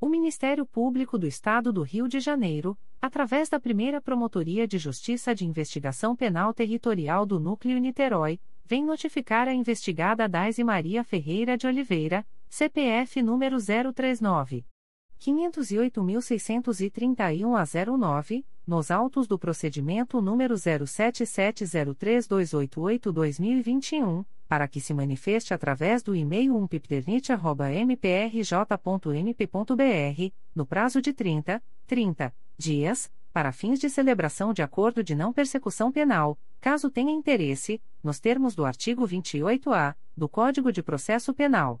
O Ministério Público do Estado do Rio de Janeiro, através da primeira Promotoria de Justiça de Investigação Penal Territorial do Núcleo Niterói, vem notificar a investigada Daisy Maria Ferreira de Oliveira, CPF número 039. 508.631 a 09, nos autos do procedimento número 07703288-2021 para que se manifeste através do e-mail umpipternit.mprj.mp.br, no prazo de 30, 30 dias, para fins de celebração de acordo de não persecução penal, caso tenha interesse, nos termos do artigo 28-A do Código de Processo Penal.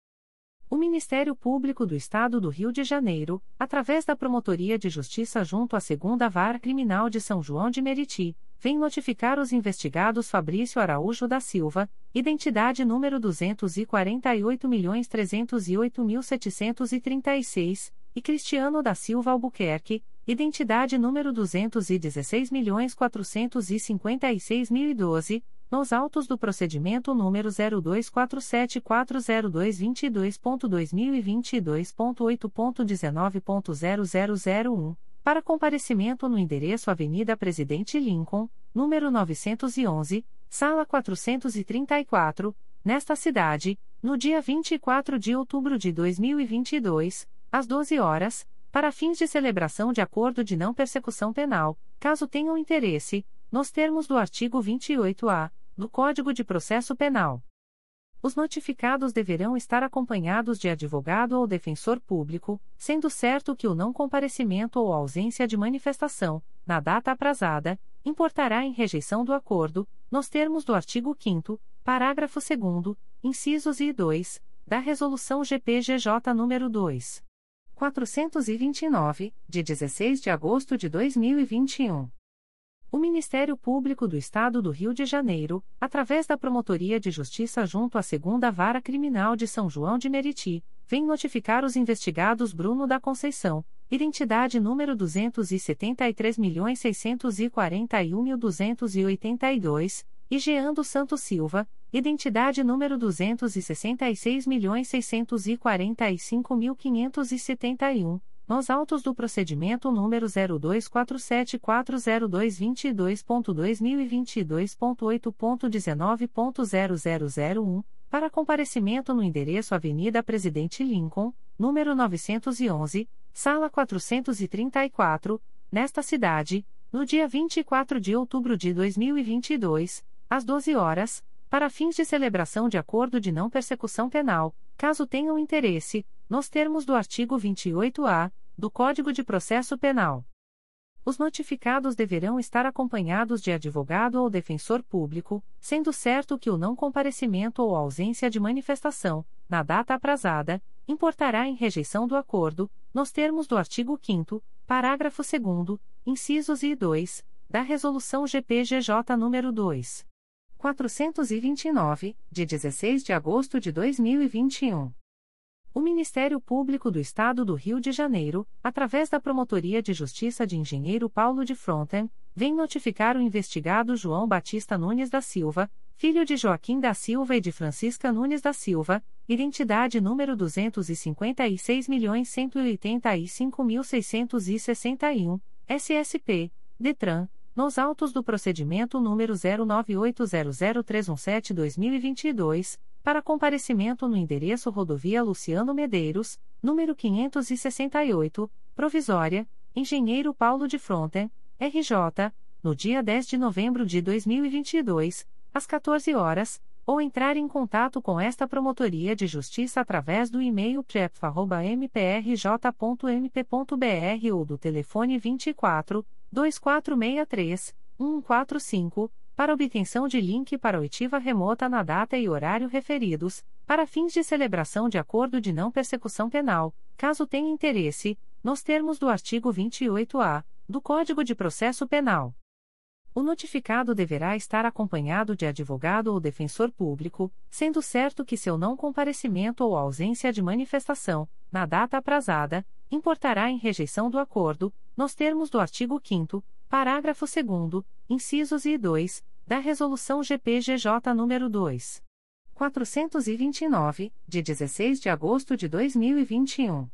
O Ministério Público do Estado do Rio de Janeiro, através da Promotoria de Justiça junto à Segunda Vara Criminal de São João de Meriti, vem notificar os investigados Fabrício Araújo da Silva, identidade número 248.308.736, e Cristiano da Silva Albuquerque, identidade número 216.456.012, nos autos do procedimento número 02474022.2022.8.19.0001, para comparecimento no endereço Avenida Presidente Lincoln, número 911, sala 434, nesta cidade, no dia 24 de outubro de 2022, às 12 horas, para fins de celebração de acordo de não persecução penal, caso tenham interesse, nos termos do artigo 28-A do Código de Processo Penal. Os notificados deverão estar acompanhados de advogado ou defensor público, sendo certo que o não comparecimento ou ausência de manifestação, na data aprazada, importará em rejeição do acordo, nos termos do artigo 5 parágrafo 2 incisos e 2, da Resolução GPGJ nº 2. 429, de 16 de agosto de 2021. O Ministério Público do Estado do Rio de Janeiro, através da Promotoria de Justiça junto à Segunda Vara Criminal de São João de Meriti, vem notificar os investigados Bruno da Conceição, identidade número 273.641.282, e Jean dos Santos Silva, identidade número 216.645.571 nos autos do procedimento número 0247402222.2022.8.19.0001, para comparecimento no endereço Avenida Presidente Lincoln, número 911, sala 434, nesta cidade, no dia 24 de outubro de 2022, às 12 horas, para fins de celebração de acordo de não persecução penal, caso tenham interesse, nos termos do artigo 28-A do Código de Processo Penal. Os notificados deverão estar acompanhados de advogado ou defensor público, sendo certo que o não comparecimento ou ausência de manifestação, na data aprazada, importará em rejeição do acordo, nos termos do artigo 5 parágrafo 2 incisos e 2, da Resolução GPGJ nº 2. 429, de 16 de agosto de 2021. O Ministério Público do Estado do Rio de Janeiro, através da Promotoria de Justiça de Engenheiro Paulo de Fronten, vem notificar o investigado João Batista Nunes da Silva, filho de Joaquim da Silva e de Francisca Nunes da Silva, identidade número 256.185.661, SSP, DETRAN, nos autos do procedimento número 09800317-2022, para comparecimento no endereço Rodovia Luciano Medeiros, número 568, Provisória, Engenheiro Paulo de Fronten, RJ, no dia 10 de novembro de 2022, às 14 horas, ou entrar em contato com esta Promotoria de Justiça através do e-mail prep.mprj.mp.br ou do telefone 24 2463 145, para obtenção de link para oitiva remota na data e horário referidos, para fins de celebração de acordo de não persecução penal, caso tenha interesse, nos termos do artigo 28-A do Código de Processo Penal. O notificado deverá estar acompanhado de advogado ou defensor público, sendo certo que seu não comparecimento ou ausência de manifestação, na data aprazada, importará em rejeição do acordo, nos termos do artigo 5 parágrafo 2 incisos e 2, da Resolução GPGJ nº 2. 429, de 16 de agosto de 2021.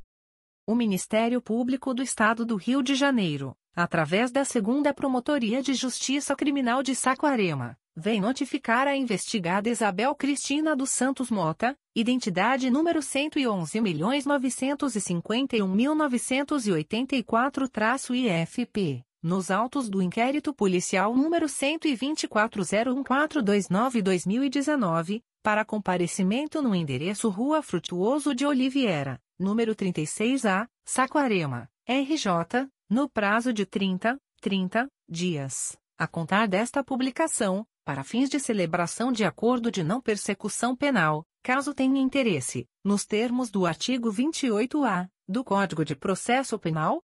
O Ministério Público do Estado do Rio de Janeiro, através da Segunda Promotoria de Justiça Criminal de Saquarema, vem notificar a investigada Isabel Cristina dos Santos Mota, identidade número 111.951.984-IFP, nos autos do inquérito policial número 12401429-2019, para comparecimento no endereço Rua Frutuoso de Oliveira, número 36A, Saquarema, RJ, no prazo de 30, 30 dias, a contar desta publicação, para fins de celebração de acordo de não persecução penal, caso tenha interesse, nos termos do artigo 28-A do Código de Processo Penal.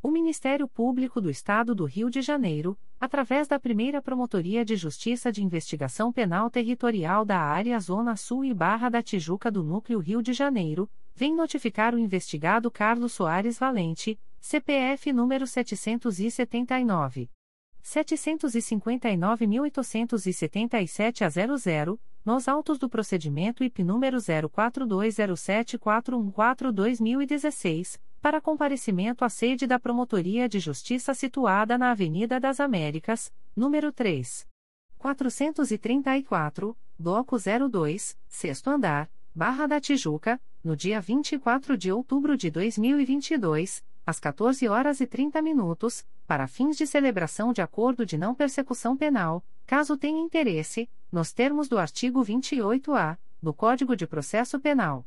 O Ministério Público do Estado do Rio de Janeiro, através da primeira Promotoria de Justiça de Investigação Penal Territorial da Área Zona Sul e Barra da Tijuca do Núcleo Rio de Janeiro, vem notificar o investigado Carlos Soares Valente, CPF número 779. 759.877 a 00, nos autos do procedimento IP número 04207414-2016, para comparecimento à sede da Promotoria de Justiça situada na Avenida das Américas, número 3. 434, Bloco 02, Sexto Andar, Barra da Tijuca, no dia 24 de outubro de 2022, às 14 horas e 30 minutos, para fins de celebração de acordo de não persecução penal, caso tenha interesse, nos termos do artigo 28-A do Código de Processo Penal.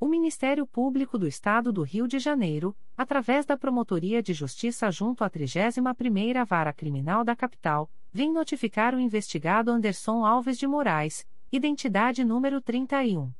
O Ministério Público do Estado do Rio de Janeiro, através da Promotoria de Justiça junto à 31ª Vara Criminal da Capital, vem notificar o investigado Anderson Alves de Moraes, identidade número 31.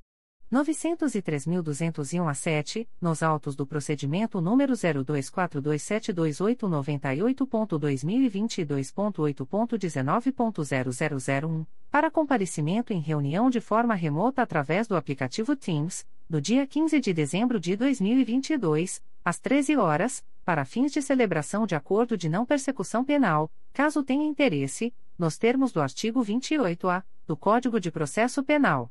903.201 a 7, nos autos do procedimento número 02427298.2022.8.19.0001, para comparecimento em reunião de forma remota através do aplicativo Teams, do dia 15 de dezembro de 2022, às 13 horas, para fins de celebração de acordo de não persecução penal, caso tenha interesse, nos termos do artigo 28-A do Código de Processo Penal.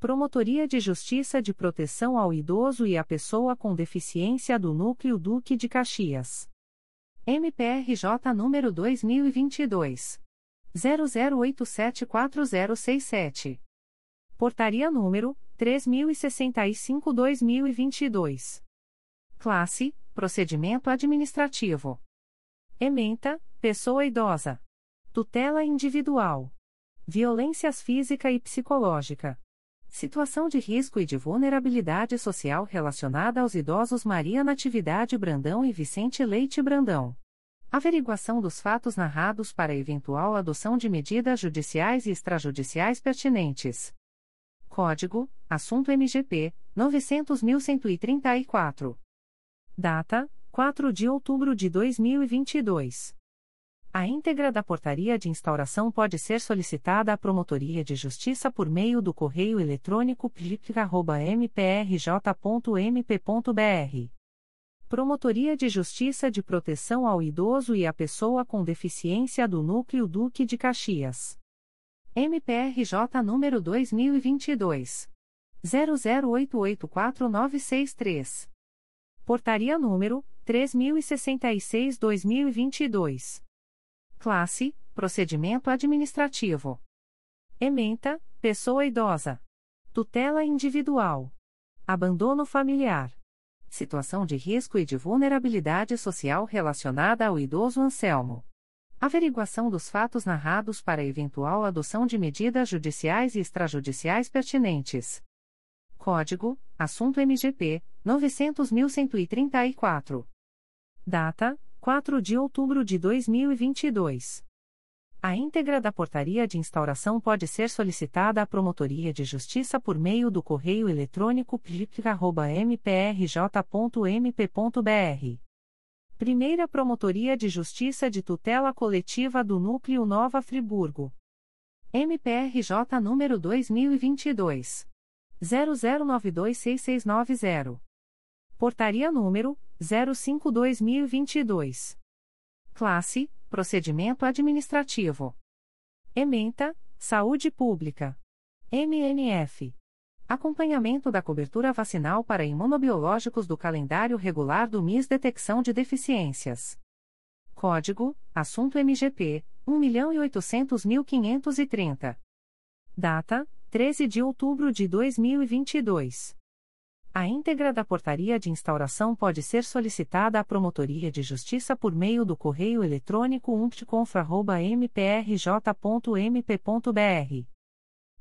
Promotoria de Justiça de Proteção ao Idoso e à Pessoa com Deficiência do Núcleo Duque de Caxias. MPRJ número 2022 00874067. Portaria número 3065/2022. Classe: Procedimento administrativo. Ementa: Pessoa idosa. Tutela individual. Violências física e psicológica. Situação de risco e de vulnerabilidade social relacionada aos idosos Maria Natividade Brandão e Vicente Leite Brandão. Averiguação dos fatos narrados para eventual adoção de medidas judiciais e extrajudiciais pertinentes. Código: Assunto MGP 900.134. Data: 4 de outubro de 2022. A íntegra da portaria de instauração pode ser solicitada à Promotoria de Justiça por meio do correio eletrônico plica.mprj.mp.br. Promotoria de Justiça de Proteção ao Idoso e à Pessoa com Deficiência do Núcleo Duque de Caxias. MPRJ número 2022. 00884963. Portaria número 3066-2022. Classe: Procedimento Administrativo. Ementa: Pessoa idosa. Tutela individual. Abandono familiar. Situação de risco e de vulnerabilidade social relacionada ao idoso Anselmo. Averiguação dos fatos narrados para eventual adoção de medidas judiciais e extrajudiciais pertinentes. Código: Assunto MGP 900.134. Data: 4 de outubro de 2022. A íntegra da portaria de instauração pode ser solicitada à Promotoria de Justiça por meio do correio eletrônico plica.mprj.mp.br. Primeira Promotoria de Justiça de Tutela Coletiva do Núcleo Nova Friburgo. MPRJ número 2022. 00926690. Portaria número 05-2022. Classe: Procedimento Administrativo. Ementa: Saúde Pública. MNF. Acompanhamento da cobertura vacinal para imunobiológicos do calendário regular do MIS Detecção de Deficiências. Código: Assunto MGP 1.800.530. Data: 13 de outubro de 2022. A íntegra da portaria de instauração pode ser solicitada à Promotoria de Justiça por meio do correio eletrônico umptconfra.mprj.mp.br.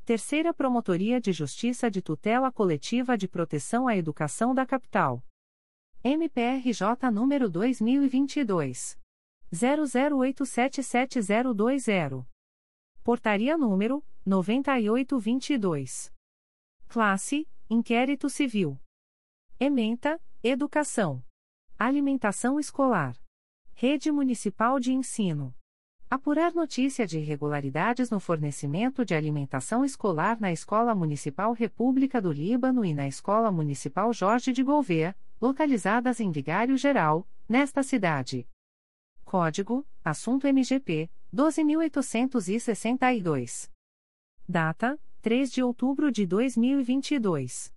Terceira Promotoria de Justiça de Tutela Coletiva de Proteção à Educação da Capital. MPRJ número 2022. 00877020. Portaria número 9822. Classe Inquérito Civil. Ementa, Educação. Alimentação Escolar. Rede Municipal de Ensino. Apurar notícia de irregularidades no fornecimento de alimentação escolar na Escola Municipal República do Líbano e na Escola Municipal Jorge de Gouveia, localizadas em Vigário Geral, nesta cidade. Código: Assunto MGP 12862. Data: 3 de outubro de 2022.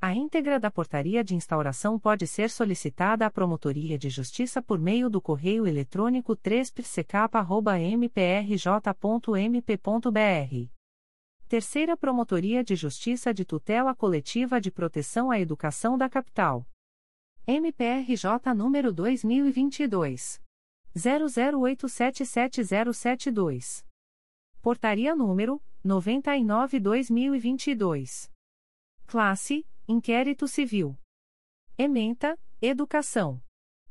A íntegra da portaria de instauração pode ser solicitada à Promotoria de Justiça por meio do correio eletrônico 3psecap.mprj.mp.br Terceira Promotoria de Justiça de Tutela Coletiva de Proteção à Educação da Capital. MPRJ número 2022 00877072. Portaria número 99/2022. Classe: Inquérito Civil. Ementa: Educação.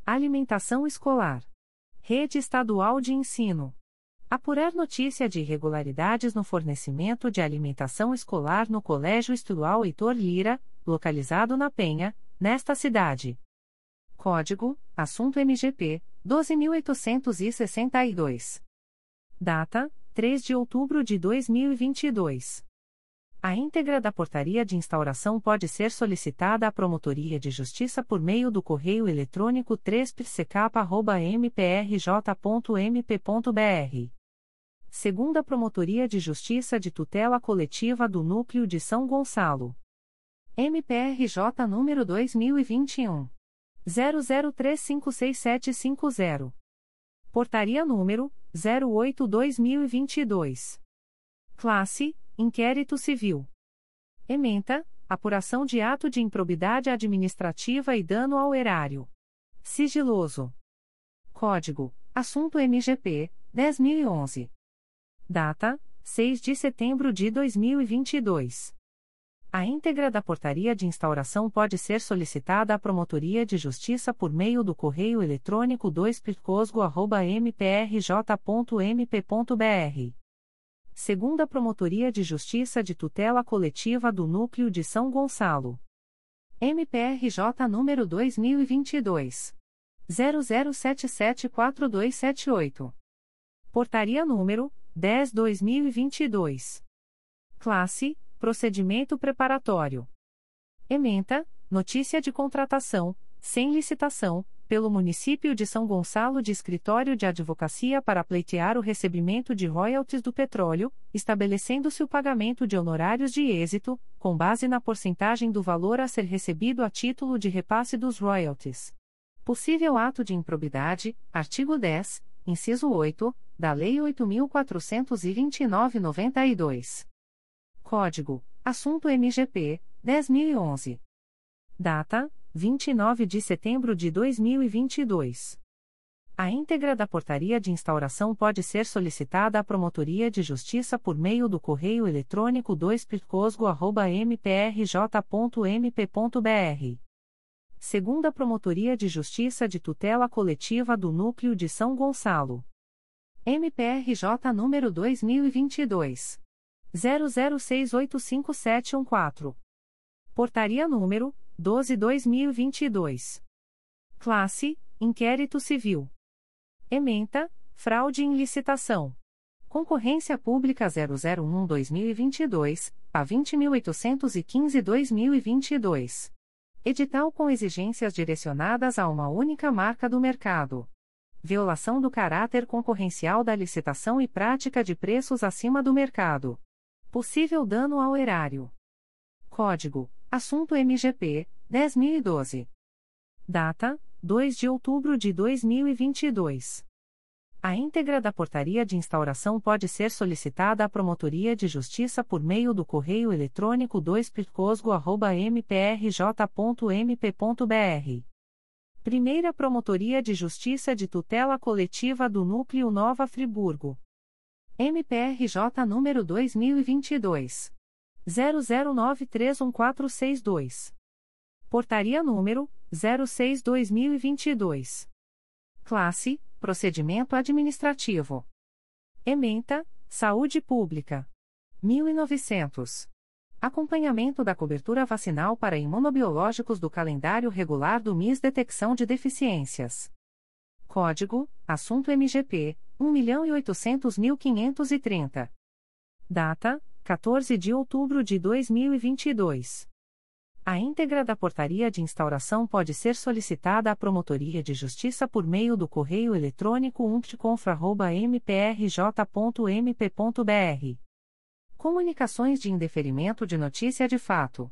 Alimentação escolar. Rede Estadual de Ensino. Apurar notícia de irregularidades no fornecimento de alimentação escolar no Colégio Estadual Heitor Lira, localizado na Penha, nesta cidade. Código: Assunto MGP 12862. Data: 3 de outubro de 2022. A íntegra da portaria de instauração pode ser solicitada à Promotoria de Justiça por meio do correio eletrônico 3psecap.mprj.mp.br. Segunda Promotoria de Justiça de Tutela Coletiva do Núcleo de São Gonçalo. MPRJ número 2021. 00356750. Portaria número 08/2022. Classe: Inquérito Civil. Ementa: Apuração de ato de improbidade administrativa e dano ao erário. Sigiloso. Código: Assunto MGP 10011. Data: 6 de setembro de 2022. A íntegra da portaria de instauração pode ser solicitada à Promotoria de Justiça por meio do correio eletrônico 2picosgo.mprj.mp.br. Segunda Promotoria de Justiça de Tutela Coletiva do Núcleo de São Gonçalo. MPRJ número 2022. 00774278. Portaria número 10/2022. Classe Procedimento preparatório. Ementa, notícia de contratação, sem licitação, pelo município de São Gonçalo de escritório de advocacia para pleitear o recebimento de royalties do petróleo, estabelecendo-se o pagamento de honorários de êxito, com base na porcentagem do valor a ser recebido a título de repasse dos royalties. Possível ato de improbidade, artigo 10, inciso 8, da Lei 8.429-92. Código: Assunto MGP 10011. Data: 29 de setembro de 2022. A íntegra da portaria de instauração pode ser solicitada à Promotoria de Justiça por meio do correio eletrônico 2picosgo.mprj.mp.br. Segunda Promotoria de Justiça de Tutela Coletiva do Núcleo de São Gonçalo. MPRJ número 2022 00685714. Portaria número 12/2022. Classe: Inquérito Civil. Ementa: Fraude em licitação. Concorrência Pública 001-2022 a 20.815-2022. Edital com exigências direcionadas a uma única marca do mercado. Violação do caráter concorrencial da licitação e prática de preços acima do mercado. Possível dano ao erário. Código: Assunto MGP 10012. Data: 2 de outubro de 2022. A íntegra da portaria de instauração pode ser solicitada à Promotoria de Justiça por meio do correio eletrônico 2picosgo.mprj.mp.br. Primeira Promotoria de Justiça de Tutela Coletiva do Núcleo Nova Friburgo. MPRJ número 2022 00931462. Portaria número 06/2022. Classe: Procedimento administrativo. Ementa: Saúde Pública. 1900. Acompanhamento da cobertura vacinal para imunobiológicos do calendário regular do MIS Detecção de Deficiências. Código: Assunto MGP 1.800.530. Data: 14 de outubro de 2022. A íntegra da portaria de instauração pode ser solicitada à Promotoria de Justiça por meio do correio eletrônico umptconfra.mprj.mp.br. Comunicações de indeferimento de notícia de fato.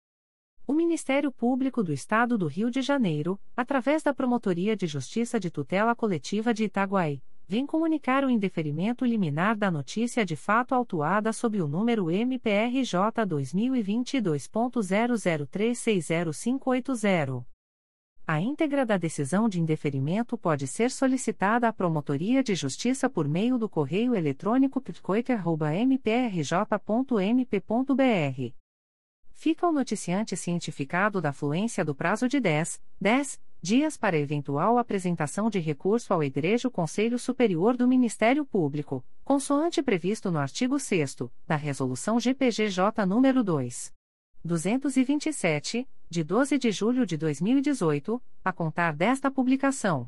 O Ministério Público do Estado do Rio de Janeiro, através da Promotoria de Justiça de Tutela Coletiva de Itaguaí, vem comunicar o indeferimento liminar da notícia de fato autuada sob o número MPRJ 2022.00360580. A íntegra da decisão de indeferimento pode ser solicitada à Promotoria de Justiça por meio do correio eletrônico pitcoit.mprj.mp.br fica o noticiante cientificado da fluência do prazo de 10, 10 dias para eventual apresentação de recurso ao Igreja Conselho Superior do Ministério Público, consoante previsto no artigo 6 da Resolução GPGJ nº 2. 227, de 12 de julho de 2018, a contar desta publicação.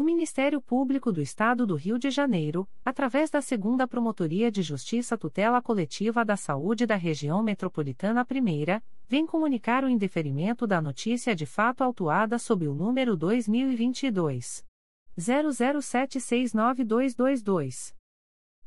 O Ministério Público do Estado do Rio de Janeiro, através da Segunda Promotoria de Justiça Tutela Coletiva da Saúde da Região Metropolitana I, vem comunicar o indeferimento da notícia de fato autuada sob o número 2022 00769222.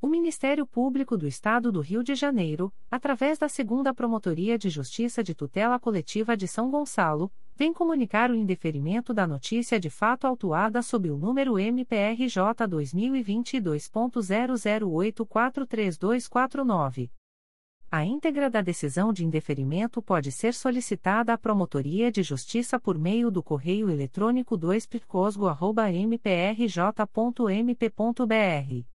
O Ministério Público do Estado do Rio de Janeiro, através da Segunda Promotoria de Justiça de Tutela Coletiva de São Gonçalo, vem comunicar o indeferimento da notícia de fato autuada sob o número MPRJ 2022.00843249. A íntegra da decisão de indeferimento pode ser solicitada à Promotoria de Justiça por meio do correio eletrônico 2picosgo.mprj.mp.br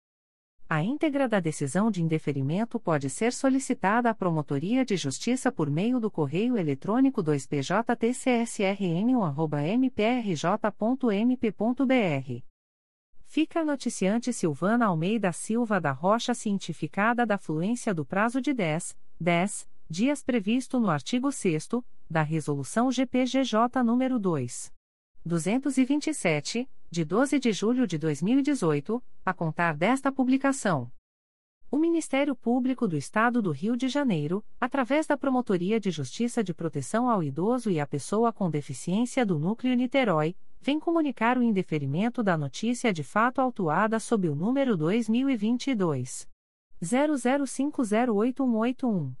A íntegra da decisão de indeferimento pode ser solicitada à Promotoria de Justiça por meio do correio eletrônico 2pjtcsrn1.mprj.mp.br. Fica a noticiante Silvana Almeida Silva da Rocha cientificada da fluência do prazo de 10, 10 dias previsto no artigo 6 da Resolução GPGJ nº 2. 227, de 12 de julho de 2018, a contar desta publicação. O Ministério Público do Estado do Rio de Janeiro, através da Promotoria de Justiça de Proteção ao Idoso e à Pessoa com Deficiência do Núcleo Niterói, vem comunicar o indeferimento da notícia de fato autuada sob o número 2022 00508181.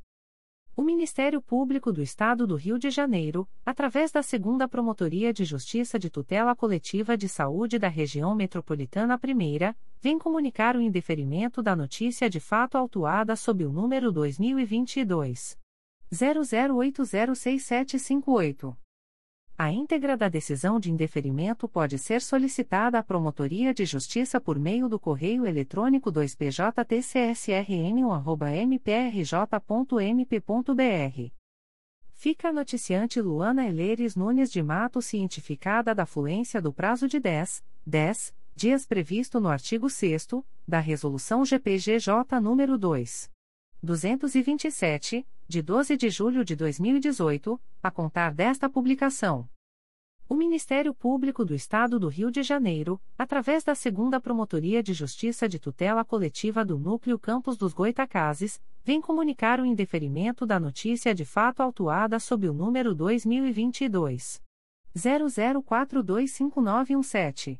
O Ministério Público do Estado do Rio de Janeiro, através da Segunda Promotoria de Justiça de Tutela Coletiva de Saúde da Região Metropolitana I, vem comunicar o indeferimento da notícia de fato autuada sob o número 2022 00806758. A íntegra da decisão de indeferimento pode ser solicitada à Promotoria de Justiça por meio do correio eletrônico 2pjtcsrn1.mprj.mp.br. Fica a noticiante Luana Eleires Nunes de Mato cientificada da fluência do prazo de 10, 10 dias previsto no artigo 6 da Resolução GPGJ nº 2. 227, de 12 de julho de 2018, a contar desta publicação. O Ministério Público do Estado do Rio de Janeiro, através da Segunda Promotoria de Justiça de Tutela Coletiva do Núcleo Campos dos Goitacazes, vem comunicar o indeferimento da notícia de fato autuada sob o número 2022 00425917.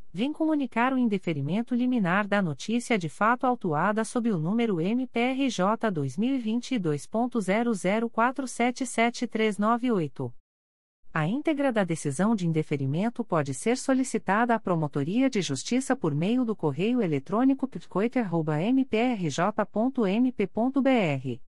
vem comunicar o indeferimento liminar da notícia de fato autuada sob o número MPRJ 2022.00477398. A íntegra da decisão de indeferimento pode ser solicitada à Promotoria de Justiça por meio do correio eletrônico pitcoiter.mprj.mp.br.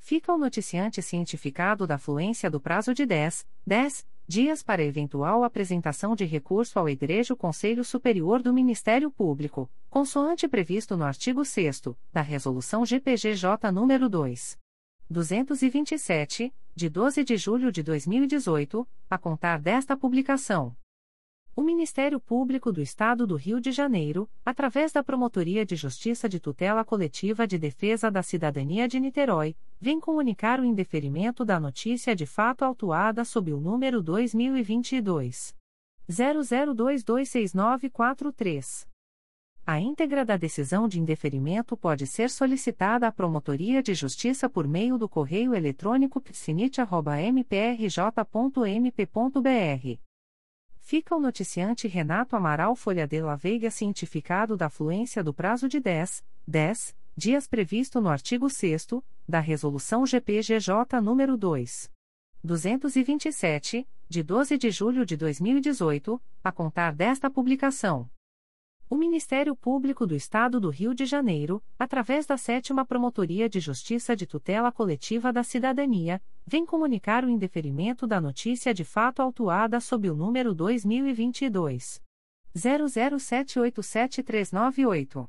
Fica o noticiante cientificado da fluência do prazo de 10, 10 dias para eventual apresentação de recurso ao Igreja Conselho Superior do Ministério Público, consoante previsto no artigo 6 da Resolução GPGJ nº 2. 227, de 12 de julho de 2018, a contar desta publicação. O Ministério Público do Estado do Rio de Janeiro, através da Promotoria de Justiça de Tutela Coletiva de Defesa da Cidadania de Niterói, vem comunicar o indeferimento da notícia de fato autuada sob o número 2022 00226943. A íntegra da decisão de indeferimento pode ser solicitada à Promotoria de Justiça por meio do correio eletrônico psinit.mprj.mp.br. Fica o noticiante Renato Amaral Folha de la Veiga cientificado da fluência do prazo de 10, 10 dias previsto no artigo 6 da Resolução GPGJ nº 2. 227, de 12 de julho de 2018, a contar desta publicação. O Ministério Público do Estado do Rio de Janeiro, através da Sétima Promotoria de Justiça de Tutela Coletiva da Cidadania, vem comunicar o indeferimento da notícia de fato autuada sob o número 2022 00787398.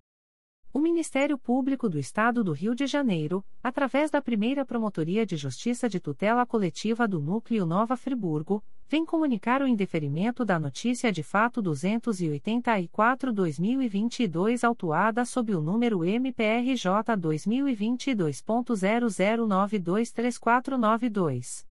O Ministério Público do Estado do Rio de Janeiro, através da primeira Promotoria de Justiça de Tutela Coletiva do Núcleo Nova Friburgo, vem comunicar o indeferimento da notícia de fato 284-2022, autuada sob o número MPRJ 2022.00923492.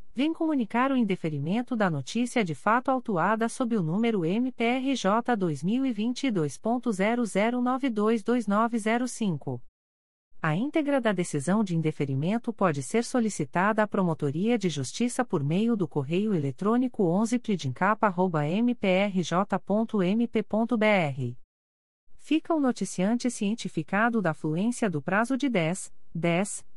vem comunicar o indeferimento da notícia de fato autuada sob o número MPRJ 2022.00922905. A íntegra da decisão de indeferimento pode ser solicitada à Promotoria de Justiça por meio do correio eletrônico 11pridincapa.mprj.mp.br fica o noticiante cientificado da fluência do prazo de 10, 10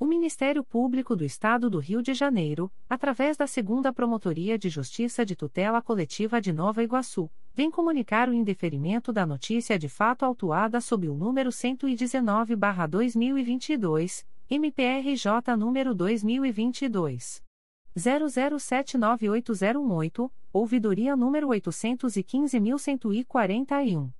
O Ministério Público do Estado do Rio de Janeiro, através da Segunda Promotoria de Justiça de Tutela Coletiva de Nova Iguaçu, vem comunicar o indeferimento da notícia de fato autuada sob o número 119/2022, MPRJ número 2022 00798018, ouvidoria número 815141.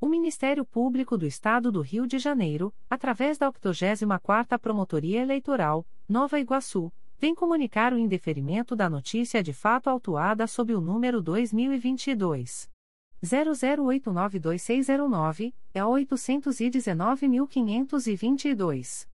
O Ministério Público do Estado do Rio de Janeiro, através da 84ª Promotoria Eleitoral, Nova Iguaçu, vem comunicar o indeferimento da notícia de fato autuada sob o número 2022 00892609, é 819.522.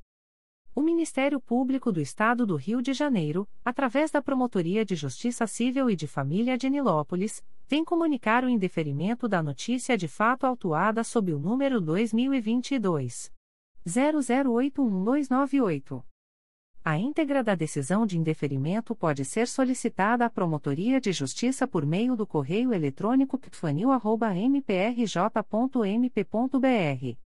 O Ministério Público do Estado do Rio de Janeiro, através da Promotoria de Justiça Civil e de Família de Nilópolis, vem comunicar o indeferimento da notícia de fato autuada sob o número 2022 00819298. A íntegra da decisão de indeferimento pode ser solicitada à Promotoria de Justiça por meio do correio eletrônico ptfanil.mprj.mp.br.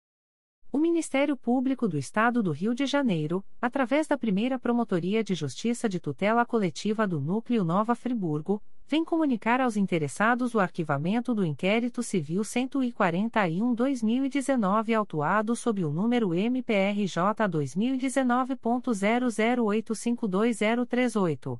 O Ministério Público do Estado do Rio de Janeiro, através da primeira Promotoria de Justiça de Tutela Coletiva do Núcleo Nova Friburgo, vem comunicar aos interessados o arquivamento do inquérito civil 141-2019, autuado sob o número MPRJ 2019.00852038.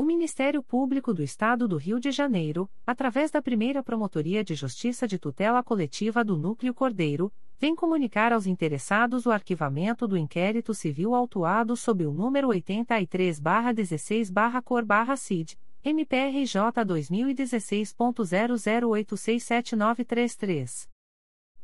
O Ministério Público do Estado do Rio de Janeiro, através da primeira Promotoria de Justiça de Tutela Coletiva do Núcleo Cordeiro, vem comunicar aos interessados o arquivamento do inquérito civil autuado sob o número 83-16-Cor-CID, MPRJ 2016.0086679333.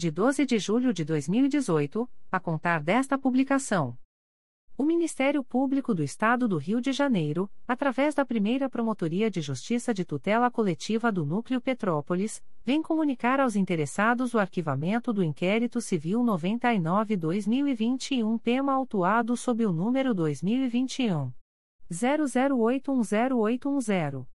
de 12 de julho de 2018, a contar desta publicação. O Ministério Público do Estado do Rio de Janeiro, através da primeira Promotoria de Justiça de Tutela Coletiva do Núcleo Petrópolis, vem comunicar aos interessados o arquivamento do inquérito civil 99-2021, tema autuado sob o número 2021. 00810810.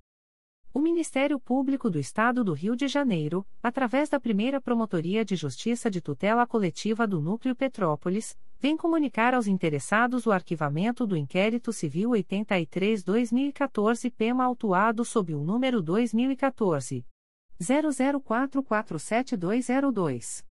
O Ministério Público do Estado do Rio de Janeiro, através da primeira Promotoria de Justiça de Tutela Coletiva do Núcleo Petrópolis, vem comunicar aos interessados o arquivamento do inquérito civil 83-2014 PEMA autuado sob o número 2014. 00447202.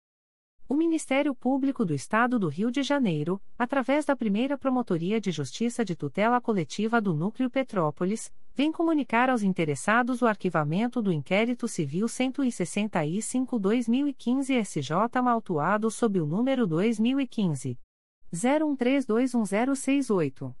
O Ministério Público do Estado do Rio de Janeiro, através da primeira Promotoria de Justiça de Tutela Coletiva do Núcleo Petrópolis, vem comunicar aos interessados o arquivamento do inquérito civil 165-2015 SJ autuado sob o número 2015. 01321068.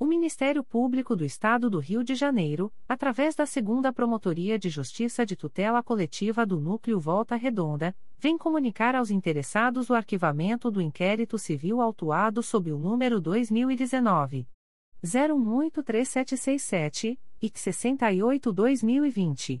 O Ministério Público do Estado do Rio de Janeiro, através da Segunda Promotoria de Justiça de Tutela Coletiva do Núcleo Volta Redonda, vem comunicar aos interessados o arquivamento do inquérito civil autuado sob o número 2019 018367 e 68-2020.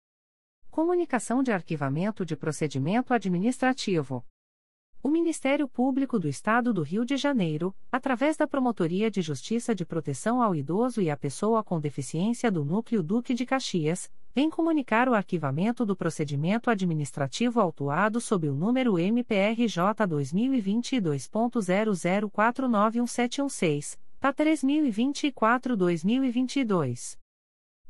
Comunicação de arquivamento de procedimento administrativo. O Ministério Público do Estado do Rio de Janeiro, através da Promotoria de Justiça de Proteção ao Idoso e à Pessoa com Deficiência do Núcleo Duque de Caxias, vem comunicar o arquivamento do procedimento administrativo autuado sob o número MPRJ 2022.00491716, PA 3024-2022.